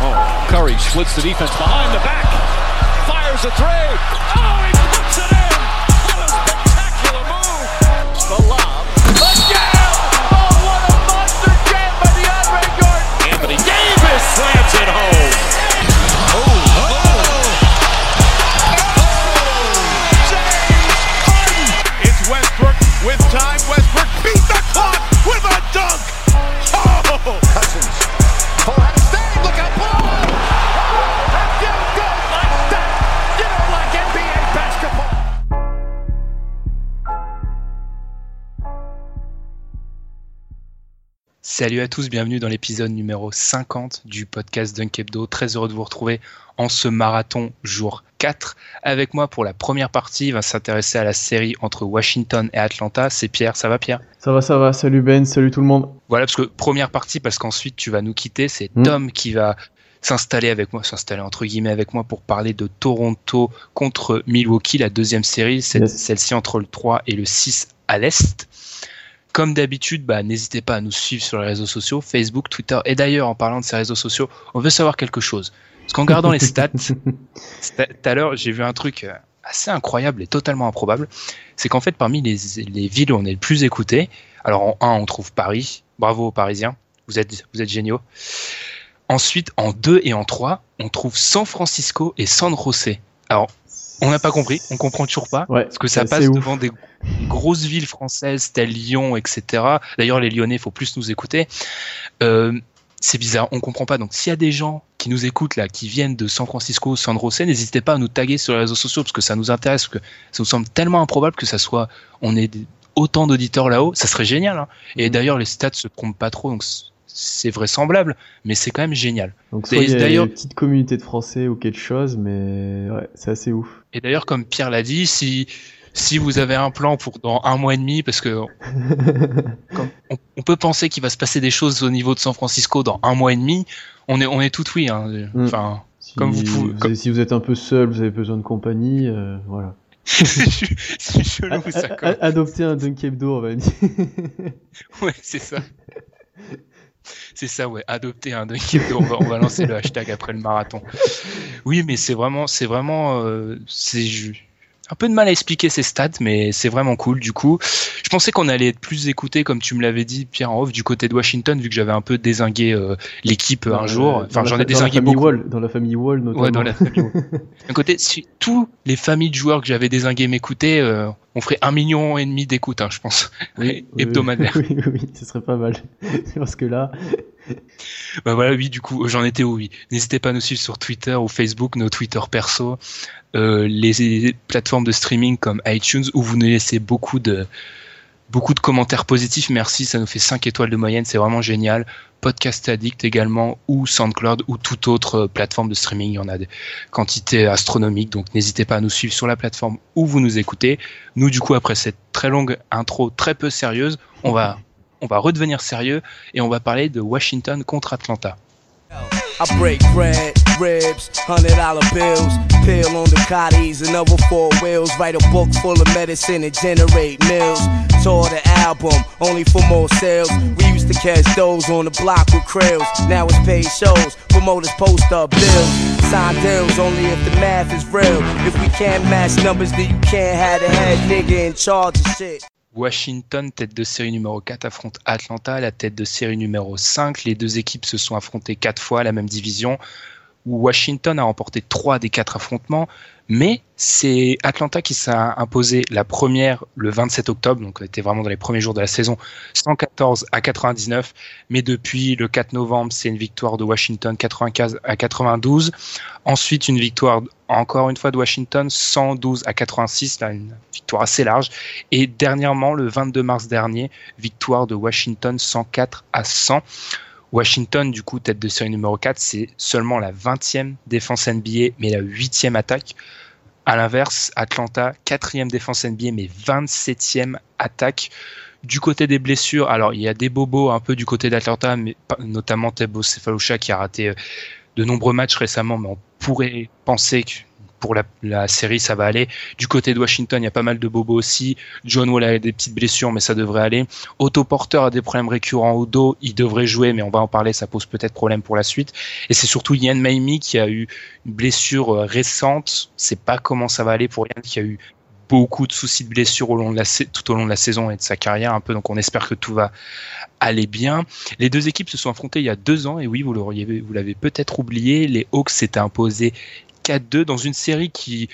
jam. Curry splits the defense behind the back. Fires a three. Oh, he puts it in. What a spectacular move. The jam. Oh, what a monster jam by the Andre Jordan. Anthony Davis slams it home. Oh, oh, oh. James Harden. It's Westbrook with time. Westbrook Salut à tous, bienvenue dans l'épisode numéro 50 du podcast Dunk Hebdo. Très heureux de vous retrouver en ce marathon jour 4. Avec moi pour la première partie, il va s'intéresser à la série entre Washington et Atlanta. C'est Pierre, ça va Pierre? Ça va, ça va. Salut Ben, salut tout le monde. Voilà, parce que première partie, parce qu'ensuite tu vas nous quitter, c'est Mm. Tom qui va s'installer avec moi, s'installer entre guillemets avec moi pour parler de Toronto contre Milwaukee, la deuxième série, Yes. celle-ci entre le 3 et le 6 à l'Est. Comme d'habitude, bah, n'hésitez pas à nous suivre sur les réseaux sociaux, Facebook, Twitter. Et d'ailleurs, en parlant de ces réseaux sociaux, on veut savoir quelque chose. Parce qu'en regardant les stats, tout à l'heure, j'ai vu un truc euh, assez incroyable et totalement improbable. C'est qu'en fait, parmi les, les villes où on est le plus écouté, alors en 1, on trouve Paris. Bravo aux Parisiens. Vous êtes, vous êtes géniaux. Ensuite, en 2 et en 3, on trouve San Francisco et San José. Alors, on n'a pas compris, on comprend toujours pas. Ouais, Parce que ça passe ouf. devant des grosses villes françaises telles Lyon, etc. D'ailleurs, les Lyonnais, faut plus nous écouter. Euh, c'est bizarre, on comprend pas. Donc, s'il y a des gens qui nous écoutent là, qui viennent de San Francisco, San José, n'hésitez pas à nous taguer sur les réseaux sociaux parce que ça nous intéresse, parce que ça nous semble tellement improbable que ça soit, on ait des- autant d'auditeurs là-haut. Ça serait génial. hein. Et Mhm. d'ailleurs, les stats se trompent pas trop, donc c'est vraisemblable, mais c'est quand même génial. Donc, soit il y a une petite communauté de français ou quelque chose, mais ouais, c'est assez ouf. Et d'ailleurs, comme Pierre l'a dit, si si vous avez un plan pour dans un mois et demi, parce que on, on peut penser qu'il va se passer des choses au niveau de San Francisco dans un mois et demi, on est on est tout oui. Hein. Mm. Enfin, si, Comme vous pouvez- comme- si vous êtes un peu seul, vous avez besoin de compagnie, euh, voilà. c'est chelou A- ça. Quoi. a- adoptez un Dunk Hebdo, on va dire. Ouais, c'est ça. C'est ça, ouais. Adopter un Hebdo. On va, on va lancer le hashtag après le marathon. Oui, mais c'est vraiment, c'est vraiment, euh, c'est un peu de mal à expliquer ces stats, mais c'est vraiment cool. Du coup, je pensais qu'on allait être plus écouté, comme tu me l'avais dit, Pierre en off, du côté de Washington, vu que j'avais un peu désingué euh, l'équipe un Dans jour. Enfin, j'en ai fa- dans la désingué famille beaucoup. Wall, dans la famille Wall, notamment. Ouais, dans la famille. D'un côté, si tous les familles de joueurs que j'avais désingués m'écoutaient, euh, on ferait un million et demi d'écoutes, hein, je pense, oui, hebdomadaire. Oui, oui, oui, ce serait pas mal. Parce que là, Bah voilà, oui, du coup, j'en étais où, oui. N'hésitez pas à nous suivre sur Twitter ou Facebook, nos Twitter perso, euh, les plateformes de streaming comme iTunes où vous nous laissez beaucoup de beaucoup de commentaires positifs. Merci, ça nous fait 5 étoiles de moyenne, c'est vraiment génial. Podcast Addict également ou SoundCloud ou toute autre euh, plateforme de streaming, il y en a des quantités astronomiques, donc n'hésitez pas à nous suivre sur la plateforme où vous nous écoutez. Nous, du coup, après cette très longue intro très peu sérieuse, on va on va redevenir sérieux et on va parler de Washington contre Atlanta. I break bread, ribs, hundred dollar bills, peel on the cotties and other four wheels, write a book full of medicine and generate mills. Tour the album, only for more sales. We used to catch those on the block with krills. Now it's paid shows, promoters post up bills. Sign deals only if the math is real. If we can't match numbers, then you can't have the head nigga in charge of shit. Washington, tête de série numéro 4, affronte Atlanta, la tête de série numéro 5. Les deux équipes se sont affrontées quatre fois à la même division où Washington a remporté trois des quatre affrontements, mais c'est Atlanta qui s'est imposé la première le 27 octobre, donc était vraiment dans les premiers jours de la saison, 114 à 99, mais depuis le 4 novembre, c'est une victoire de Washington 95 à 92. Ensuite, une victoire encore une fois de Washington 112 à 86, là, une victoire assez large. Et dernièrement, le 22 mars dernier, victoire de Washington 104 à 100. Washington, du coup, tête de série numéro 4, c'est seulement la 20e défense NBA, mais la 8e attaque. À l'inverse, Atlanta, 4e défense NBA, mais 27e attaque. Du côté des blessures, alors il y a des bobos un peu du côté d'Atlanta, notamment Tebo Cephalosha qui a raté euh, de nombreux matchs récemment, mais on pourrait penser que pour la, série, ça va aller. Du côté de Washington, il y a pas mal de bobos aussi. John Wall a des petites blessures, mais ça devrait aller. Otto Porter a des problèmes récurrents au dos. Il devrait jouer, mais on va en parler. Ça pose peut-être problème pour la suite. Et c'est surtout Yann Maimi qui a eu une blessure euh, récente. C'est pas comment ça va aller pour Yann qui a eu beaucoup de soucis de blessure au long de la, tout au long de la saison et de sa carrière un peu. Donc on espère que tout va aller bien. Les deux équipes se sont affrontées il y a deux ans et oui, vous l'avez peut-être oublié. Les Hawks s'étaient imposés 4-2 dans une série qui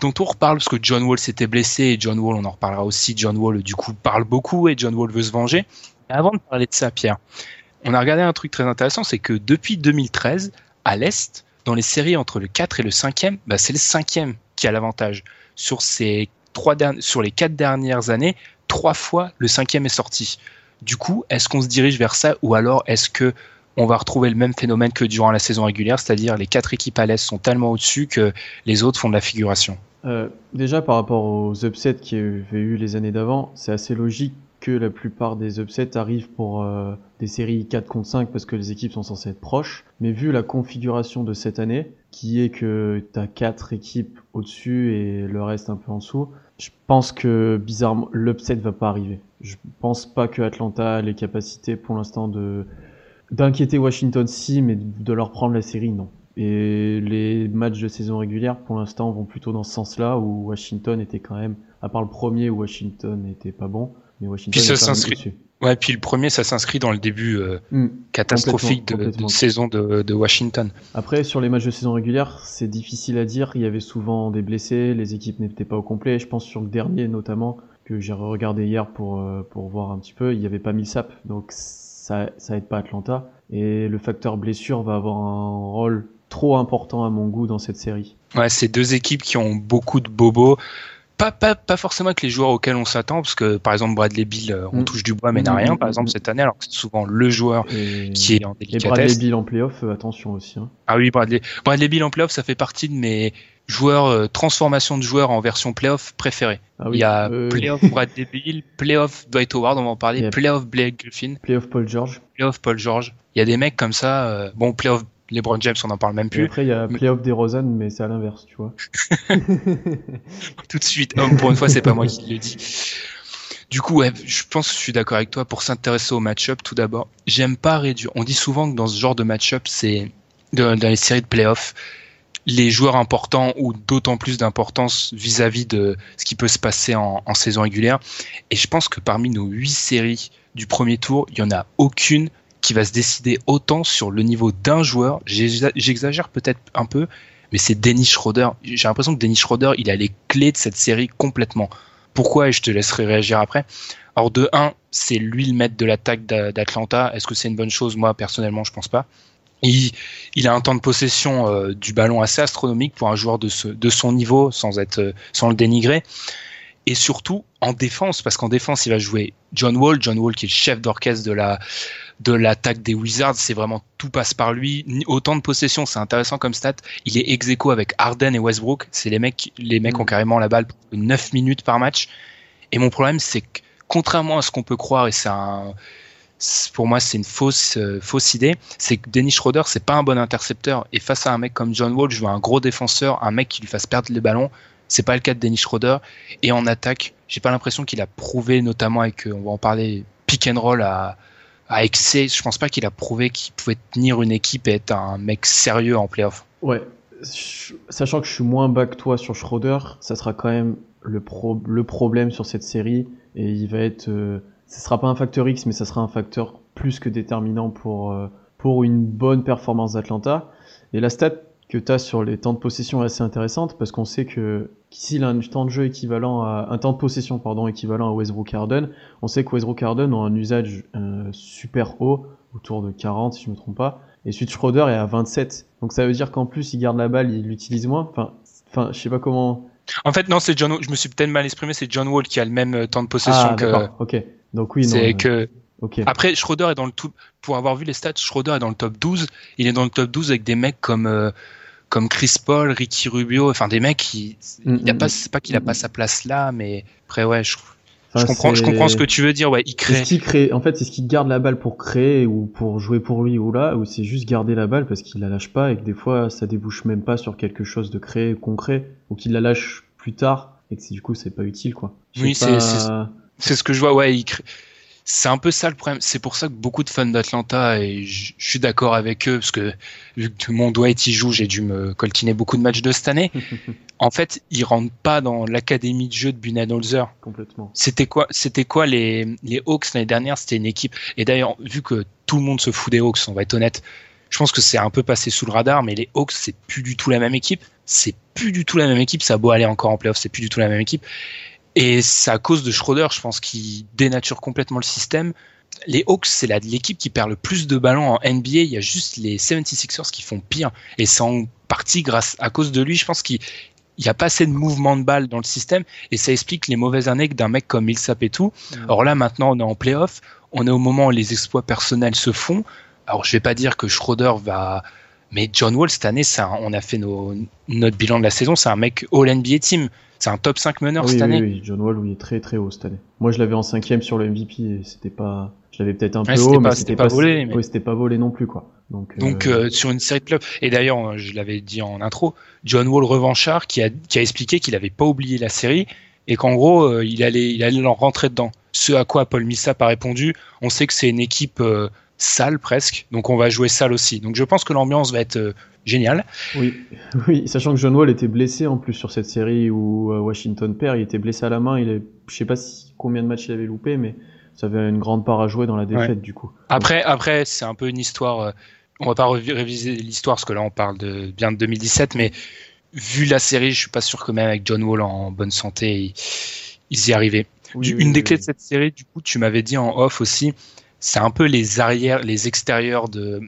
dont on reparle parce que John Wall s'était blessé et John Wall, on en reparlera aussi. John Wall, du coup, parle beaucoup et John Wall veut se venger. avant de parler de ça, Pierre, on a regardé un truc très intéressant, c'est que depuis 2013, à l'Est, dans les séries entre le 4 et le 5e, bah, c'est le 5e qui a l'avantage. Sur, ces trois sur les quatre dernières années, trois fois le 5e est sorti. Du coup, est-ce qu'on se dirige vers ça ou alors est-ce que on va retrouver le même phénomène que durant la saison régulière, c'est-à-dire les quatre équipes à l'Est sont tellement au-dessus que les autres font de la figuration. Euh, déjà par rapport aux upsets qu'il y avait eu les années d'avant, c'est assez logique que la plupart des upsets arrivent pour euh, des séries 4 contre 5 parce que les équipes sont censées être proches. Mais vu la configuration de cette année, qui est que tu as 4 équipes au-dessus et le reste un peu en dessous, je pense que bizarrement l'upset va pas arriver. Je pense pas que Atlanta a les capacités pour l'instant de D'inquiéter Washington, si, mais de leur prendre la série, non. Et les matchs de saison régulière, pour l'instant, vont plutôt dans ce sens-là, où Washington était quand même, à part le premier où Washington n'était pas bon, mais Washington puis ça s'inscrit. Ouais, puis le premier, ça s'inscrit dans le début euh, hmm. catastrophique de, saison de, Washington. Après, sur les matchs de saison régulière, c'est difficile à dire. Il y avait souvent des blessés, les équipes n'étaient pas au complet. Je pense sur le dernier, notamment, que j'ai regardé hier pour, euh, pour voir un petit peu, il n'y avait pas Millsap. Donc ça, ça aide pas Atlanta. Et le facteur blessure va avoir un rôle trop important à mon goût dans cette série. Ouais, c'est deux équipes qui ont beaucoup de bobos. Pas, pas, pas forcément avec les joueurs auxquels on s'attend, parce que par exemple Bradley Bill, euh, on mm. touche du bois mais n'a mm, rien, mm, par exemple cette année, alors que c'est souvent le joueur qui est en délicatesse. Et Bradley Bill en playoff, euh, attention aussi. Hein. Ah oui, Bradley, Bradley Bill en playoff, ça fait partie de mes joueurs, euh, transformation de joueurs en version playoff préférée. Ah Il y a playoff Bradley Bill, playoff Dwight Howard, on va en parler, playoff Blake Griffin. Playoff Paul George. Playoff Paul George. Il y a des mecs comme ça, euh, bon, playoff LeBron James, on n'en parle même plus. Et après, il y a playoff des Rosen, mais c'est à l'inverse, tu vois. Tout de suite, homme, pour une fois, c'est pas moi qui le dis. Du coup, ouais, je pense que je suis d'accord avec toi pour s'intéresser au match-up. Tout d'abord, j'aime pas réduire. On dit souvent que dans ce genre de match-up, c'est dans les séries de playoffs, les joueurs importants ou d'autant plus d'importance vis-à-vis de ce qui peut se passer en, saison régulière. Et je pense que parmi nos huit séries du premier tour, il y en a aucune qui va se décider autant sur le niveau d'un joueur. J'exagère peut-être un peu, mais c'est Dennis Schroeder. J'ai l'impression que Dennis Schroeder, il a les clés de cette série complètement. Pourquoi Et je te laisserai réagir après. Alors de 1, c'est lui le maître de l'attaque d'Atlanta. Est-ce que c'est une bonne chose? Moi, personnellement, je pense pas. Il, a un temps de possession euh, du ballon assez astronomique pour un joueur de, de son niveau, sans, être, euh, sans le dénigrer. Et surtout en défense, parce qu'en défense, il va jouer John Wall, John Wall qui est le chef d'orchestre de la de l'attaque des Wizards, c'est vraiment tout passe par lui. Autant de possession, c'est intéressant comme stat. Il est ex avec Harden et Westbrook. C'est les mecs, les mecs ont mm. carrément la balle pour 9 minutes par match. Et mon problème, c'est que contrairement à ce qu'on peut croire, et c'est un, pour moi c'est une fausse euh, fausse idée, c'est que Dennis Schroeder c'est pas un bon intercepteur. Et face à un mec comme John Wall, je veux un gros défenseur, un mec qui lui fasse perdre les ballons. C'est pas le cas de Dennis Schroeder. Et en attaque, j'ai pas l'impression qu'il a prouvé notamment avec on va en parler pick and roll à à excès, je pense pas qu'il a prouvé qu'il pouvait tenir une équipe et être un mec sérieux en playoff. Ouais, sachant que je suis moins bas que toi sur Schroeder, ça sera quand même le problème sur cette série. Et il va être, euh, ce sera pas un facteur X, mais ça sera un facteur plus que déterminant pour, euh, pour une bonne performance d'Atlanta. Et la stat que tu as sur les temps de possession est assez intéressante parce qu'on sait que s'il a un temps de jeu équivalent à un temps de possession pardon équivalent à Westbrook Harden, on sait que Westbrook Harden a un usage euh, super haut autour de 40 si je me trompe pas et Switch Schroeder est à 27. Donc ça veut dire qu'en plus il garde la balle, il l'utilise moins. Enfin enfin je sais pas comment En fait non, c'est John je me suis peut-être mal exprimé, c'est John Wall qui a le même euh, temps de possession ah, que d'accord. OK. Donc oui c'est euh, que. Après, Schroeder est dans le tout. Pour avoir vu les stats, Schroeder est dans le top 12. Il est dans le top 12 avec des mecs comme euh, comme Chris Paul, Ricky Rubio, enfin des mecs qui. Mm, Il a mm, pas, mm. c'est pas qu'il a pas sa place là, mais après ouais, je, comprends, je c'est- comprends ce que tu veux dire. Ouais, il crée. En fait, est-ce qu'il garde la balle pour créer ou pour jouer pour lui ou là, ou c'est juste garder la balle parce qu'il la lâche pas et que des fois ça débouche même pas sur quelque chose de créé, concret, ou qu'il la lâche plus tard et que c'est- du coup c'est pas utile quoi. Oui, c'est- pas- c'est- C'est ce que je vois. Ouais, il crée. C'est un peu ça le problème. C'est pour ça que beaucoup de fans d'Atlanta et je je suis d'accord avec eux parce que vu que mon Dwight y joue, j'ai dû me coltiner beaucoup de matchs de cette année. en fait, ils rentrent pas dans l'académie de jeu de Budenholzer. complètement. C'était quoi, c'était quoi les, les Hawks l'année dernière? C'était une équipe. Et d'ailleurs, vu que tout le monde se fout des Hawks, on va être honnête, je pense que c'est un peu passé sous le radar, mais les Hawks, c'est plus du tout la même équipe. C'est plus du tout la même équipe. Ça a beau aller encore en playoff, c'est plus du tout la même équipe. Et c'est à cause de Schroeder, je pense, qui dénature complètement le système. Les Hawks, c'est l'équipe qui perd le plus de ballons en NBA. Il y a juste les 76ers qui font pire. Et c'est en partie grâce à cause de lui. Je pense qu'il n'y a pas assez de mouvement de balle dans le système. Et ça explique les mauvaises années d'un mec comme Millsap et tout. Alors là, maintenant, on est en playoff. On est au moment où les exploits personnels se font. Alors, je vais pas dire que Schroeder va. Mais John Wall, cette année, un- on a fait nos, notre bilan de la saison. C'est un mec All NBA Team. C'est un top 5 meneur oui, cette oui, année. oui, John Wall, oui, est très très haut cette année. Moi, je l'avais en cinquième sur le MVP et c'était pas, je l'avais peut-être un Ouais, peu haut, pas- mais c'était pas volé, mais- Oui, c'était pas volé non plus quoi. Donc, Donc euh, euh, sur une série de clubs. Et d'ailleurs, euh, je l'avais dit en intro, John Wall revanchard qui a, qui a expliqué qu'il avait pas oublié la série et qu'en gros euh, il allait il allait en rentrer dedans. Ce à quoi Paul Millsap a répondu, on sait que c'est une équipe sale presque, donc on va jouer sale aussi. Donc je pense que l'ambiance va être géniale. Oui, oui, sachant que John Wall était blessé en plus sur cette série où euh, Washington perd, il était blessé à la main, il est, je sais pas si combien de matchs il avait loupé, mais ça avait une grande part à jouer dans la défaite du coup. Après après c'est un peu une histoire. euh, on va pas réviser l'histoire parce que là on parle de bien de 2017, mais vu la série, je suis pas sûr que même avec John Wall en bonne santé, ils, ils y arrivaient. Oui, Du- oui, une des clés de cette série, du coup, tu m'avais dit en off aussi, c'est un peu les arrières, les extérieurs de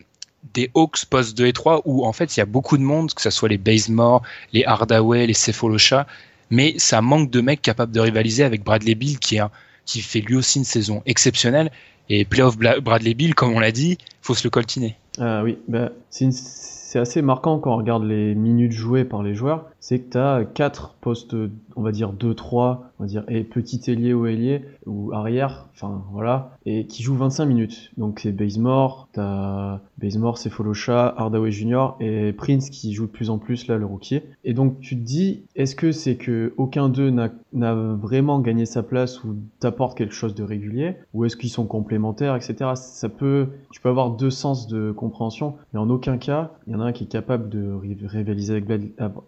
des Hawks post 2 et 3 où en fait il y a beaucoup de monde, que ce soit les Bazemore, les Hardaway, les Cephalosha, mais ça manque de mecs capables de rivaliser avec Bradley Bill qui, qui fait lui aussi une saison exceptionnelle. Et playoff Bradley Bill, comme on l'a dit, faut se le coltiner. Ah oui, bah, c'est assez marquant quand on regarde les minutes jouées par les joueurs, c'est que tu as quatre postes, on va dire 2-3, on va dire et petit ailier ou ailier ou arrière, enfin voilà, et qui jouent 25 minutes. Donc c'est Bazemore, t'as Bazemore, c'est Folosha, Hardaway Jr. et Prince qui joue de plus en plus là le rookie. Et donc tu te dis, est-ce que c'est que aucun d'eux n'a vraiment gagné sa place ou t'apporte quelque chose de régulier, ou est-ce qu'ils sont complémentaires, etc. Ça peut, tu peux avoir deux sens de compréhension, mais en aucun cas, il y en a un qui est capable de ri- rivaliser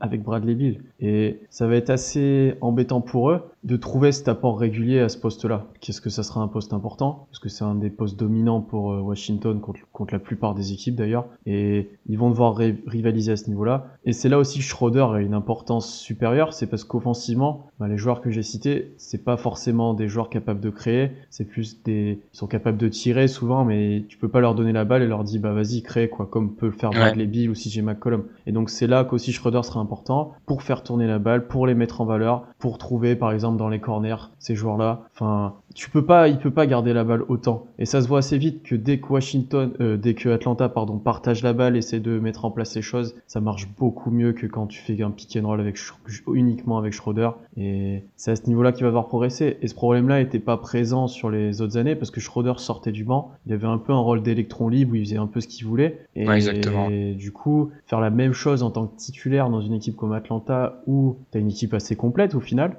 avec Bradley Bill. Et ça va être assez embêtant pour eux de trouver cet apport régulier à ce poste-là. Qu'est-ce que ça sera un poste important? Parce que c'est un des postes dominants pour euh, Washington contre, contre la plupart des équipes d'ailleurs. Et ils vont devoir ri- rivaliser à ce niveau-là. Et c'est là aussi que Schroeder a une importance supérieure. C'est parce qu'offensivement, bah, les joueurs que j'ai cités, c'est pas forcément des joueurs capables de créer. C'est plus des, ils sont capables de tirer souvent, mais tu peux pas leur donner la balle et leur dire bah vas-y crée quoi, comme peut le faire Ouais. Bradley Bill ou CJ McCollum. Et donc c'est là qu'aussi Schroeder sera important pour faire tourner la balle, pour les mettre en valeur, pour trouver par exemple dans les corners ces joueurs-là. Enfin, tu peux pas, il peut pas garder la balle autant. Et ça se voit assez vite que dès que Washington, euh, dès que Atlanta pardon partage la balle, essaie de mettre en place ces choses, ça marche beaucoup mieux que quand tu fais un pick and roll avec uniquement avec Schroeder. Et c'est à ce niveau-là qu'il va devoir progresser. Et ce problème-là était pas présent sur les autres années parce que Schroeder sortait du banc. Il avait un peu un rôle d'électron libre où il faisait un peu ce qu'il voulait. Et, Ouais, exactement. et du coup, faire la même chose en tant que titulaire dans une équipe comme Atlanta où t'as une équipe assez complète au final,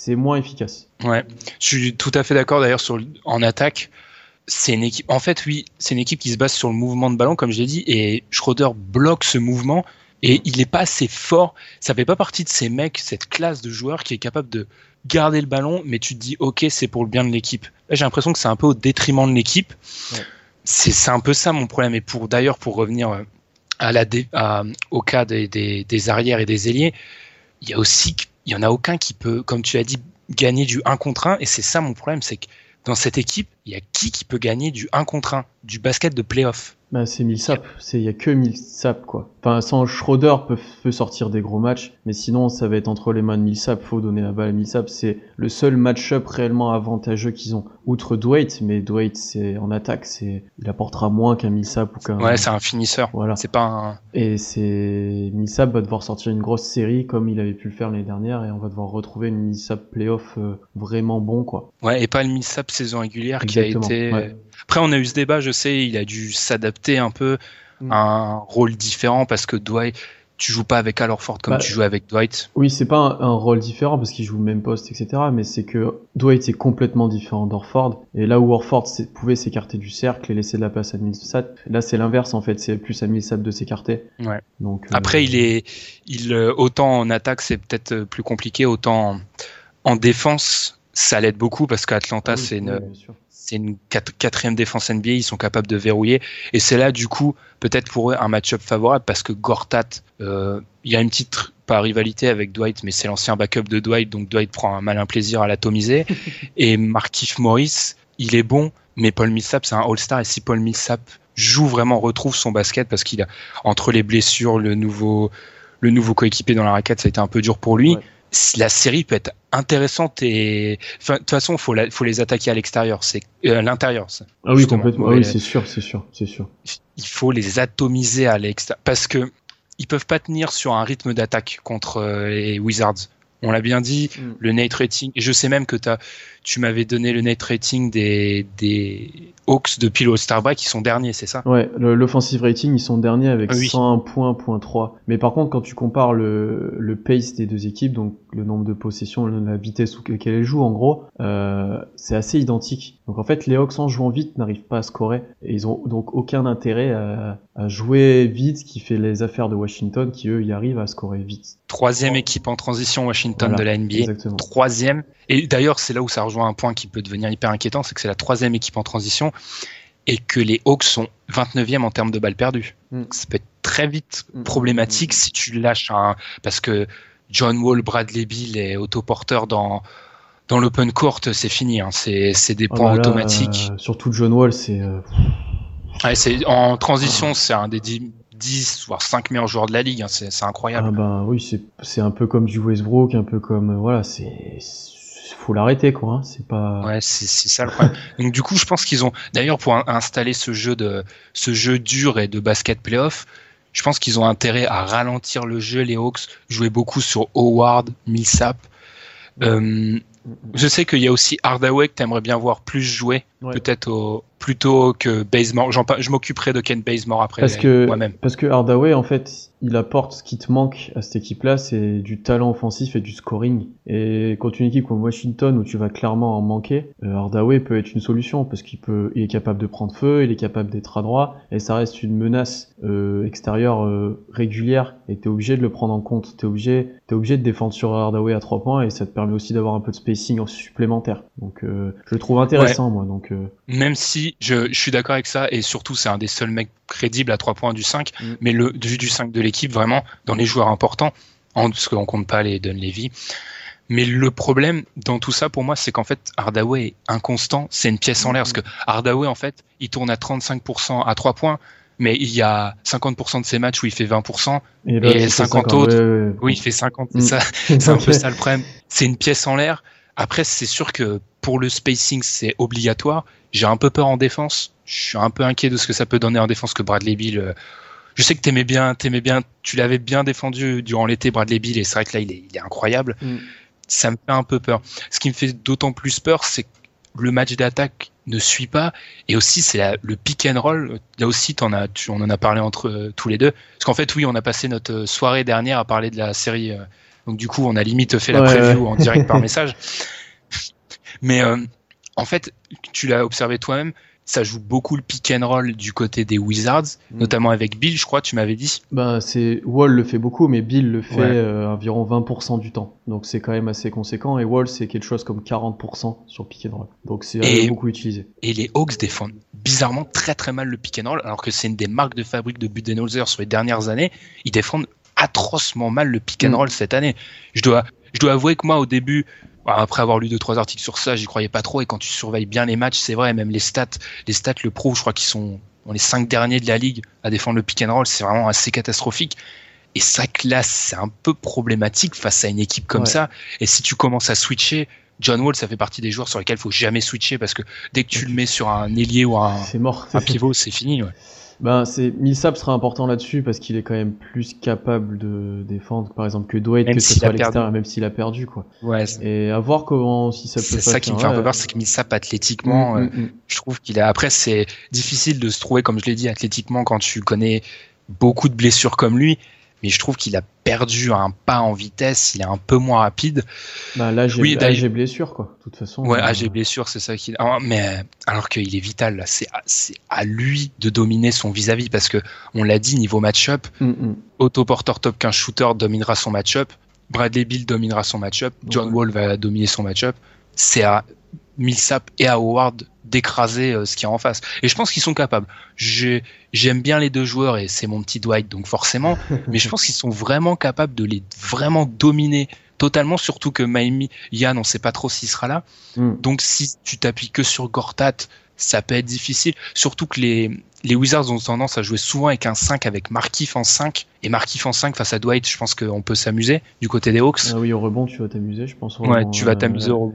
c'est moins efficace. Ouais, je suis tout à fait d'accord d'ailleurs sur le- en attaque. C'est une équipe. En fait, oui, c'est une équipe qui se base sur le mouvement de ballon, comme je l'ai dit, et Schroeder bloque ce mouvement. Et il n'est pas assez fort. Ça fait pas partie de ces mecs, cette classe de joueurs qui est capable de garder le ballon, mais tu te dis, ok, c'est pour le bien de l'équipe. J'ai l'impression que c'est un peu au détriment de l'équipe. C'est un peu ça mon problème. Et pour d'ailleurs, pour revenir euh, à la au cas des, des, arrières et des ailiers, il y a aussi, il y en a aucun qui peut, comme tu as dit, gagner du 1 contre 1. Et c'est ça mon problème, c'est que dans cette équipe, il y a qui qui peut gagner du 1 contre 1, du basket de playoff? Bah, c'est Millsap, il y a que Millsap quoi. Enfin sans Schroeder peut, peut sortir des gros matchs, mais sinon ça va être entre les mains de Millsap, faut donner la balle à Millsap, c'est le seul match-up réellement avantageux qu'ils ont. Outre Dwight, mais Dwight c'est en attaque, c'est il apportera moins qu'un Millsap ou qu'un Ouais, c'est un finisseur. Voilà. C'est pas un Et c'est Millsap va devoir sortir une grosse série comme il avait pu le faire l'année dernière et on va devoir retrouver une Millsap playoff euh, vraiment bon quoi. Ouais, et pas le Millsap saison régulière qui a été après, on a eu ce débat, je sais, il a dû s'adapter un peu mm. à un rôle différent parce que Dwight, tu joues pas avec Al Horford comme bah, tu joues avec Dwight. Oui, c'est pas un, rôle différent parce qu'il joue le même poste, etc. Mais c'est que Dwight est complètement différent d'Orford. Et là où Orford pouvait s'écarter du cercle et laisser de la place à Millsap, là c'est l'inverse en fait. C'est plus à Millsap de s'écarter. Ouais. Donc, euh, Après, il est, il, euh, autant en attaque c'est peut-être plus compliqué, autant en, défense ça l'aide beaucoup parce qu'Atlanta c'est une c'est une quatrième défense NBA, ils sont capables de verrouiller. Et c'est là, du coup, peut-être pour eux un match-up favorable parce que Gortat, euh, il y a une petite, pas rivalité avec Dwight, mais c'est l'ancien backup de Dwight, donc Dwight prend un malin plaisir à l'atomiser. et Markif Morris, il est bon, mais Paul Millsap, c'est un All-Star. Et si Paul Millsap joue vraiment, retrouve son basket parce qu'il a, entre les blessures, le nouveau, le nouveau coéquipier dans la raquette, ça a été un peu dur pour lui la série peut être intéressante et de toute façon faut faut les attaquer à l'extérieur c'est euh, à l'intérieur ah oui complètement. Ah oui c'est sûr c'est sûr c'est sûr. Il faut les atomiser à l'extérieur parce que ils peuvent pas tenir sur un rythme d'attaque contre euh, les Wizards. On l'a bien dit, mm. le net rating. Et je sais même que as, tu m'avais donné le net rating des, des Hawks depuis le Star Break, ils sont derniers, c'est ça? Ouais, l'offensive rating, ils sont derniers avec 101 points, point 3. Mais par contre, quand tu compares le, le pace des deux équipes, donc le nombre de possessions, la vitesse laquelle elles jouent, en gros, euh, c'est assez identique. Donc en fait, les Hawks en jouant vite n'arrivent pas à scorer. Et ils ont donc aucun intérêt à, à jouer vite, ce qui fait les affaires de Washington, qui eux y arrivent à scorer vite. Troisième équipe en transition Washington de la NBA. Troisième. Et d'ailleurs, c'est là où ça rejoint un point qui peut devenir hyper inquiétant, c'est que c'est la troisième équipe en transition et que les Hawks sont 29e en termes de balles perdues. Mm. Ça peut être très vite mm. problématique si tu lâches un... Parce que John Wall, Bradley Bill et autoporteur dans, dans l'open court, c'est fini. Hein. C'est, des oh points automatiques. Euh, surtout John Wall, c'est... Euh, c'est en transition, c'est un des 10, 10, voire 5 meilleurs joueurs de la ligue. Hein. C'est incroyable. Ah ben oui, c'est un peu comme du Westbrook, un peu comme. Euh, voilà, c'est faut l'arrêter quoi hein. c'est pas ouais c'est ça le problème. Donc du coup je pense qu'ils ont d'ailleurs pour installer ce jeu de ce jeu dur et de basket playoff je pense qu'ils ont intérêt à ralentir le jeu. Les Hawks jouer beaucoup sur Howard Millsap. Euh, je sais qu'il y a aussi Hardaway que t'aimerais bien voir plus jouer peut-être plutôt que Bazemore je m'occuperai de Ken Bazemore après parce que moi-même parce que Hardaway en fait il apporte ce qui te manque à cette équipe-là, c'est du talent offensif et du scoring. Et quand une équipe comme Washington où tu vas clairement en manquer, euh, Hardaway peut être une solution parce qu'il peut, il est capable de prendre feu, il est capable d'être à droit et ça reste une menace euh, extérieure euh, régulière et t'es obligé de le prendre en compte. T'es obligé, t'es obligé de défendre sur Hardaway à trois points et ça te permet aussi d'avoir un peu de spacing supplémentaire. Donc je le trouve intéressant moi. Donc même si je, je suis d'accord avec ça et surtout c'est un des seuls mecs crédibles à trois points du 5, mm. mais le du, du 5 de l'équipe vraiment dans les joueurs importants, parce qu'on compte pas les Dunleavy. Mais le problème dans tout ça pour moi, c'est qu'en fait, Hardaway est inconstant, c'est une pièce en l'air, parce que Hardaway, en fait, il tourne à 35% à 3 points, mais il y a 50% de ses matchs où il fait 20%, et, 50 autres où il fait 50, mm. ça, c'est un peu ça le problème. C'est une pièce en l'air. Après, c'est sûr que pour le spacing, c'est obligatoire. J'ai un peu peur en défense. Je suis un peu inquiet de ce que ça peut donner en défense que Bradley Bill euh, je sais que t'aimais bien, t'aimais bien, tu l'avais bien défendu durant l'été, Bradley Bill, et c'est vrai que là, il est, il est incroyable. Mm. Ça me fait un peu peur. Ce qui me fait d'autant plus peur, c'est que le match d'attaque ne suit pas, et aussi c'est le pick and roll. Là aussi, en as, tu, on en a parlé entre euh, tous les deux, parce qu'en fait, oui, on a passé notre euh, soirée dernière à parler de la série, euh, donc du coup, on a limite fait la preview en direct par message. Mais en fait, tu l'as observé toi-même, ça joue beaucoup le pick and roll du côté des Wizards, Mm. notamment avec Bill, je crois, tu m'avais dit. Ben, c'est Wall le fait beaucoup, mais Bill le fait Ouais. euh, environ 20% du temps. Donc c'est quand même assez conséquent. Et Wall c'est quelque chose comme 40% sur pick and roll. Donc c'est beaucoup utilisé. Et les Hawks défendent bizarrement très très mal le pick and roll, alors que c'est une des marques de fabrique de Budenholzer sur les dernières années. Ils défendent atrocement mal le pick and Mm. roll cette année. Je dois, je dois avouer que moi, au début, après avoir lu deux trois articles sur ça, j'y croyais pas trop. Et quand tu surveilles bien les matchs, c'est vrai, même les stats, les stats le pro, je crois qu'ils sont dans les cinq derniers de la ligue à défendre le pick and roll, c'est vraiment assez catastrophique. Et ça classe, c'est un peu problématique face à une équipe comme Ouais. ça. Et si tu commences à switcher, John Wall, ça fait partie des joueurs sur lesquels il faut jamais switcher parce que dès que tu le mets sur un ailier ou un, C'est mort. un pivot, c'est fini. Ouais. Ben, c'est Millsap sera important là-dessus parce qu'il est quand même plus capable de défendre, par exemple, que Dwight, Même que ce soit à l'extérieur, même s'il a perdu, quoi. Ouais, Et à voir comment, si ça peut c'est ça qui me fait un peu peur, c'est que Millsap athlétiquement, Mm, euh, mm, mm. je trouve qu'il a. Après, c'est difficile de se trouver, comme je l'ai dit, athlétiquement quand tu connais beaucoup de blessures comme lui. Mais je trouve qu'il a perdu un pas en vitesse, il est un peu moins rapide. Ben, là, j'ai Oui, blessure, quoi. De toute façon. Ouais, euh, ah, j'ai blessure, c'est ça qu'il ah, Mais alors qu'il est vital, là, c'est à, lui de dominer son vis-à-vis parce que on l'a dit, niveau match-up, mm, mm. Otto Porter top 15 shooter dominera son match-up. Bradley Bill dominera son match-up. John Ouais. Wall va dominer son match-up. C'est à Millsap et à Howard d'écraser euh, ce qu'il y a en face. Et je pense qu'ils sont capables. J'ai- J'aime bien les deux joueurs et c'est mon petit Dwight, donc forcément. mais je pense qu'ils sont vraiment capables de les vraiment dominer totalement, surtout que Miami, Yann, on sait pas trop s'il sera là. Mm. Donc si tu t'appuies que sur Gortat, ça peut être difficile. Surtout que les, les Wizards ont tendance à jouer souvent avec un 5 avec Markif en 5. Et Markif en 5 face à Dwight, je pense qu'on peut s'amuser du côté des Hawks. Ah oui, au rebond, tu vas t'amuser, je pense. ouais, tu vas euh, t'amuser. au-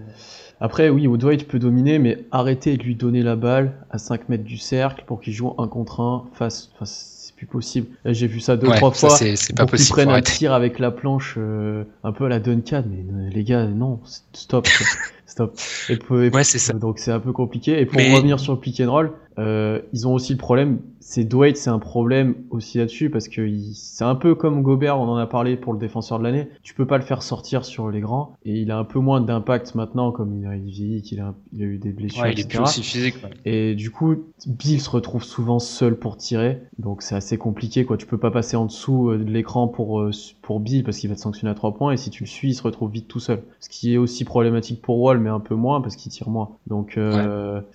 Après, oui, au Dwight peut dominer, mais arrêtez de lui donner la balle à 5 mètres du cercle pour qu'il joue un contre un face. Enfin, c'est plus possible. Là, J'ai vu ça deux, Ouais, trois ça, fois. c'est pas possible. prennent faut un arrêter. tir avec la planche euh, un peu à la Duncan, mais euh, les gars, non, stop, stop. Et, pour- et- Ouais, c'est ça. Donc c'est un peu compliqué. Et pour Mais- revenir sur le pick and roll, euh, ils ont aussi le problème, c'est Dwight, c'est un problème aussi là-dessus parce que c'est un peu comme Gobert, on en a parlé pour le défenseur de l'année. Tu peux pas le faire sortir sur les grands et il a un peu moins d'impact maintenant comme il a il vieillit, qu'il a, il a eu des blessures, Ouais, il est etc. plus aussi physique. ouais. Et du coup, Bill se retrouve souvent seul pour tirer, donc c'est assez compliqué quoi. Tu peux pas passer en dessous euh, de l'écran pour euh, pour Bill parce qu'il va te sanctionner à trois points et si tu le suis, il se retrouve vite tout seul. Ce qui est aussi problématique pour Wall, mais un peu moins parce qu'il tire moins. Donc euh, ouais,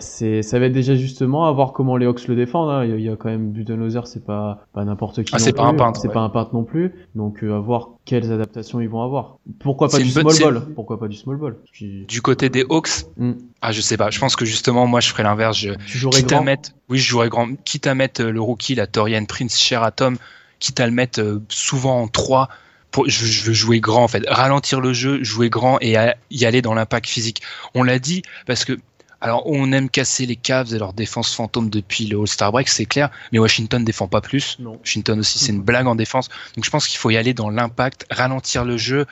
c'est ça va être déjà justement à voir comment les Hawks le défendent. hein. Il, y a, quand même Budenholzer, c'est pas pas n'importe qui. Ah, c'est pas un peintre, C'est ouais. pas un peintre non plus. Donc euh, à voir quelles adaptations ils vont avoir. Pourquoi pas du bonne small ball? Pourquoi pas du small ball? Puis- Du côté des Hawks, Hmm. ah, je sais pas. Je pense que justement, moi, je ferais l'inverse. Je, Tu jouerais quitte à grand? mettre, oui, je jouerais grand, quitte à mettre euh, le rookie, la Torian Prince, cher à Tom, quitte à le mettre euh, souvent en 3. Pour, je, veux jouer grand en fait, ralentir le jeu, jouer grand et à- y aller dans l'impact physique. On l'a dit parce que alors on aime casser les Cavs et leur défense fantôme depuis le All-Star break, c'est clair, mais Washington défend pas plus. Non. Washington aussi, c'est une blague en défense. Donc je pense qu'il faut y aller dans l'impact, ralentir le jeu,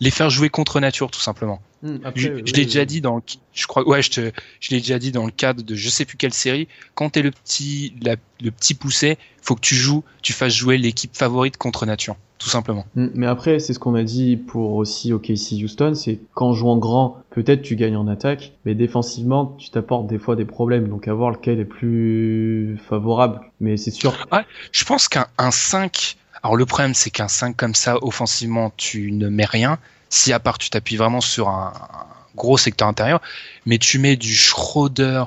les faire jouer contre nature tout simplement. Hmm, après, Je, oui, l'ai oui. déjà dit dans le, je crois, ouais, je te, je l'ai déjà dit dans le cadre de je sais plus quelle série. Quand t'es le petit, la- le petit poussé, faut que tu joues, tu fasses jouer l'équipe favorite contre nature, tout simplement. Mm, Mais après, c'est ce qu'on a dit pour aussi OKC Houston, c'est qu'en jouant grand, peut-être tu gagnes en attaque, mais défensivement, tu t'apportes des fois des problèmes. Donc à voir lequel est plus favorable. Mais c'est sûr. Je pense qu'un un 5, alors le problème c'est qu'un 5 comme ça, offensivement, tu ne mets rien. Si à part tu t'appuies vraiment sur un, un gros secteur intérieur, mais tu mets du Schroeder,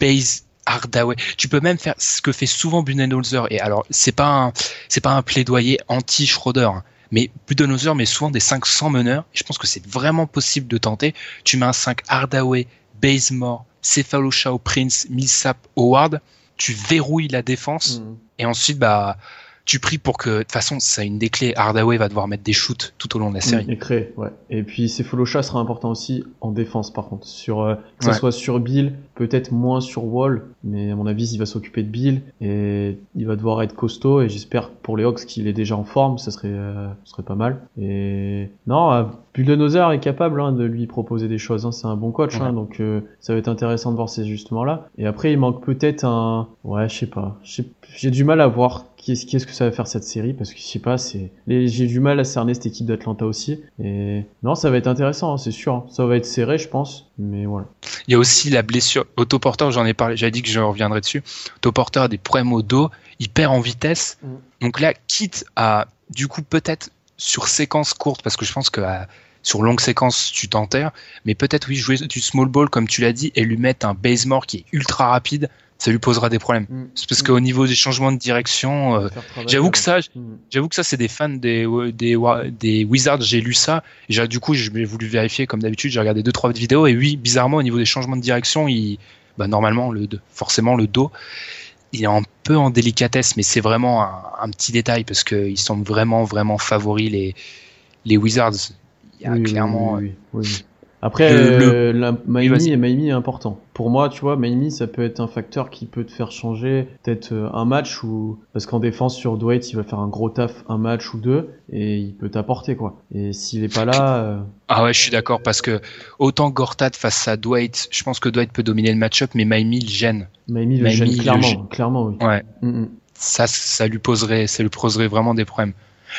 Base, Hardaway. Tu peux même faire ce que fait souvent Budenholzer. Et alors, c'est pas un, c'est pas un plaidoyer anti-Schroeder. hein. Mais Budenholzer met souvent des 500 meneurs. Et je pense que c'est vraiment possible de tenter. Tu mets un 5 Hardaway, Bazemore, Cephaloshaw, Prince, Millsap, Howard. Tu verrouilles la défense. Mm. Et ensuite, bah, tu pries pour que, de toute façon, c'est une des clés. Hardaway va devoir mettre des shoots tout au long de la série. Et créer, ouais. Et puis Cephalosha sera important aussi en défense par contre. Sur, euh, que ce Ouais. soit sur Bill, peut-être moins sur Wall, mais à mon avis il va s'occuper de Bill et il va devoir être costaud et j'espère pour les Hawks qu'il est déjà en forme, ça serait, euh, ce serait pas mal. Et non, euh, Bulldozer est capable hein, de lui proposer des choses. Hein. C'est un bon coach, hein, donc euh, ça va être intéressant de voir ces ajustements-là. Et après, il manque peut-être un. Ouais, je sais pas. J'ai du mal à voir qu'est-ce que ça va faire cette série parce que je sais pas. C'est. J'ai du mal à cerner cette équipe d'Atlanta aussi. Et non, ça va être intéressant, c'est sûr. Ça va être serré, je pense. Mais voilà. Il y a aussi la blessure. Autoporteur, j'en ai parlé. J'avais dit que je reviendrai dessus. Autoporteur a des problèmes au dos. Il perd en vitesse. Mm. Donc là, quitte à du coup peut-être sur séquence courte, parce que je pense que sur longue séquence, tu t'enterres, mais peut-être oui, jouer du small ball, comme tu l'as dit, et lui mettre un base more qui est ultra rapide, ça lui posera des problèmes. Mm. C'est parce qu'au niveau des changements de direction, euh, j'avoue que ça, mm. j'avoue que ça, c'est des fans des, des, des Wizards, j'ai lu ça, et du coup, j'ai voulu vérifier comme d'habitude, j'ai regardé deux trois vidéos, et oui, bizarrement, au niveau des changements de direction, il, bah, normalement, le, forcément, le dos, il est un peu en délicatesse, mais c'est vraiment un, petit détail parce qu'ils sont vraiment, vraiment favoris, les, les Wizards. Il y a clairement. Après, euh, la Miami, Miami est important. Pour moi, tu vois, Miami, ça peut être un facteur qui peut te faire changer peut-être euh, un match ou parce qu'en défense sur Dwight, il va faire un gros taf un match ou deux et il peut t'apporter quoi. Et s'il est pas là. Euh, ah ouais, je suis d'accord parce que autant Gortat face à Dwight, je pense que Dwight peut dominer le match-up, mais Miami le gêne. Miami le gêne clairement, clairement oui. Ouais. Mm, mm. Ça, ça lui poserait, ça lui poserait vraiment des problèmes.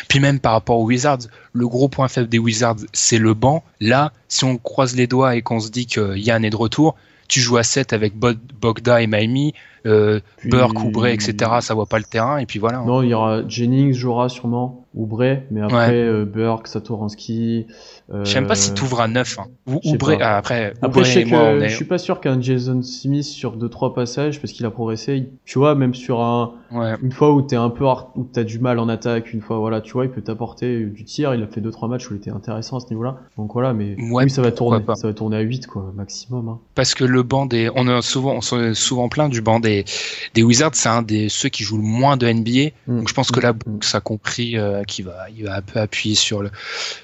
Puis même par rapport aux Wizards, le gros point faible des Wizards, c'est le banc. Là, si on croise les doigts et qu'on se dit que Yann est de retour, tu joues à 7 avec Bogda et Miami, euh, Burke, Oubre, etc. Ça voit pas le terrain et puis voilà. Non, il y aura Jennings jouera sûrement, Oubre, mais après euh, Burke, Satoransky, euh, je sais pas si tu ouvres à 9. Hein. Ou Oubre, ah, après, après je, sais que, je suis pas sûr qu'un Jason Smith sur 2-3 passages, parce qu'il a progressé, tu vois, même sur un, une fois où t'es un peu, où t'as du mal en attaque, une fois, voilà, tu vois, il peut t'apporter du tir, il a fait 2-3 matchs où il était intéressant à ce niveau-là. Donc voilà, mais oui, ça va tourner, ça va tourner à 8, quoi, maximum. Hein. Parce que le banc des, on a souvent, on s'est souvent plein du banc des, des Wizards, c'est un des, ceux qui jouent le moins de NBA. Mm. Donc je pense que là, mm. ça a compris, euh, qu'il va, il va un peu appuyer sur le,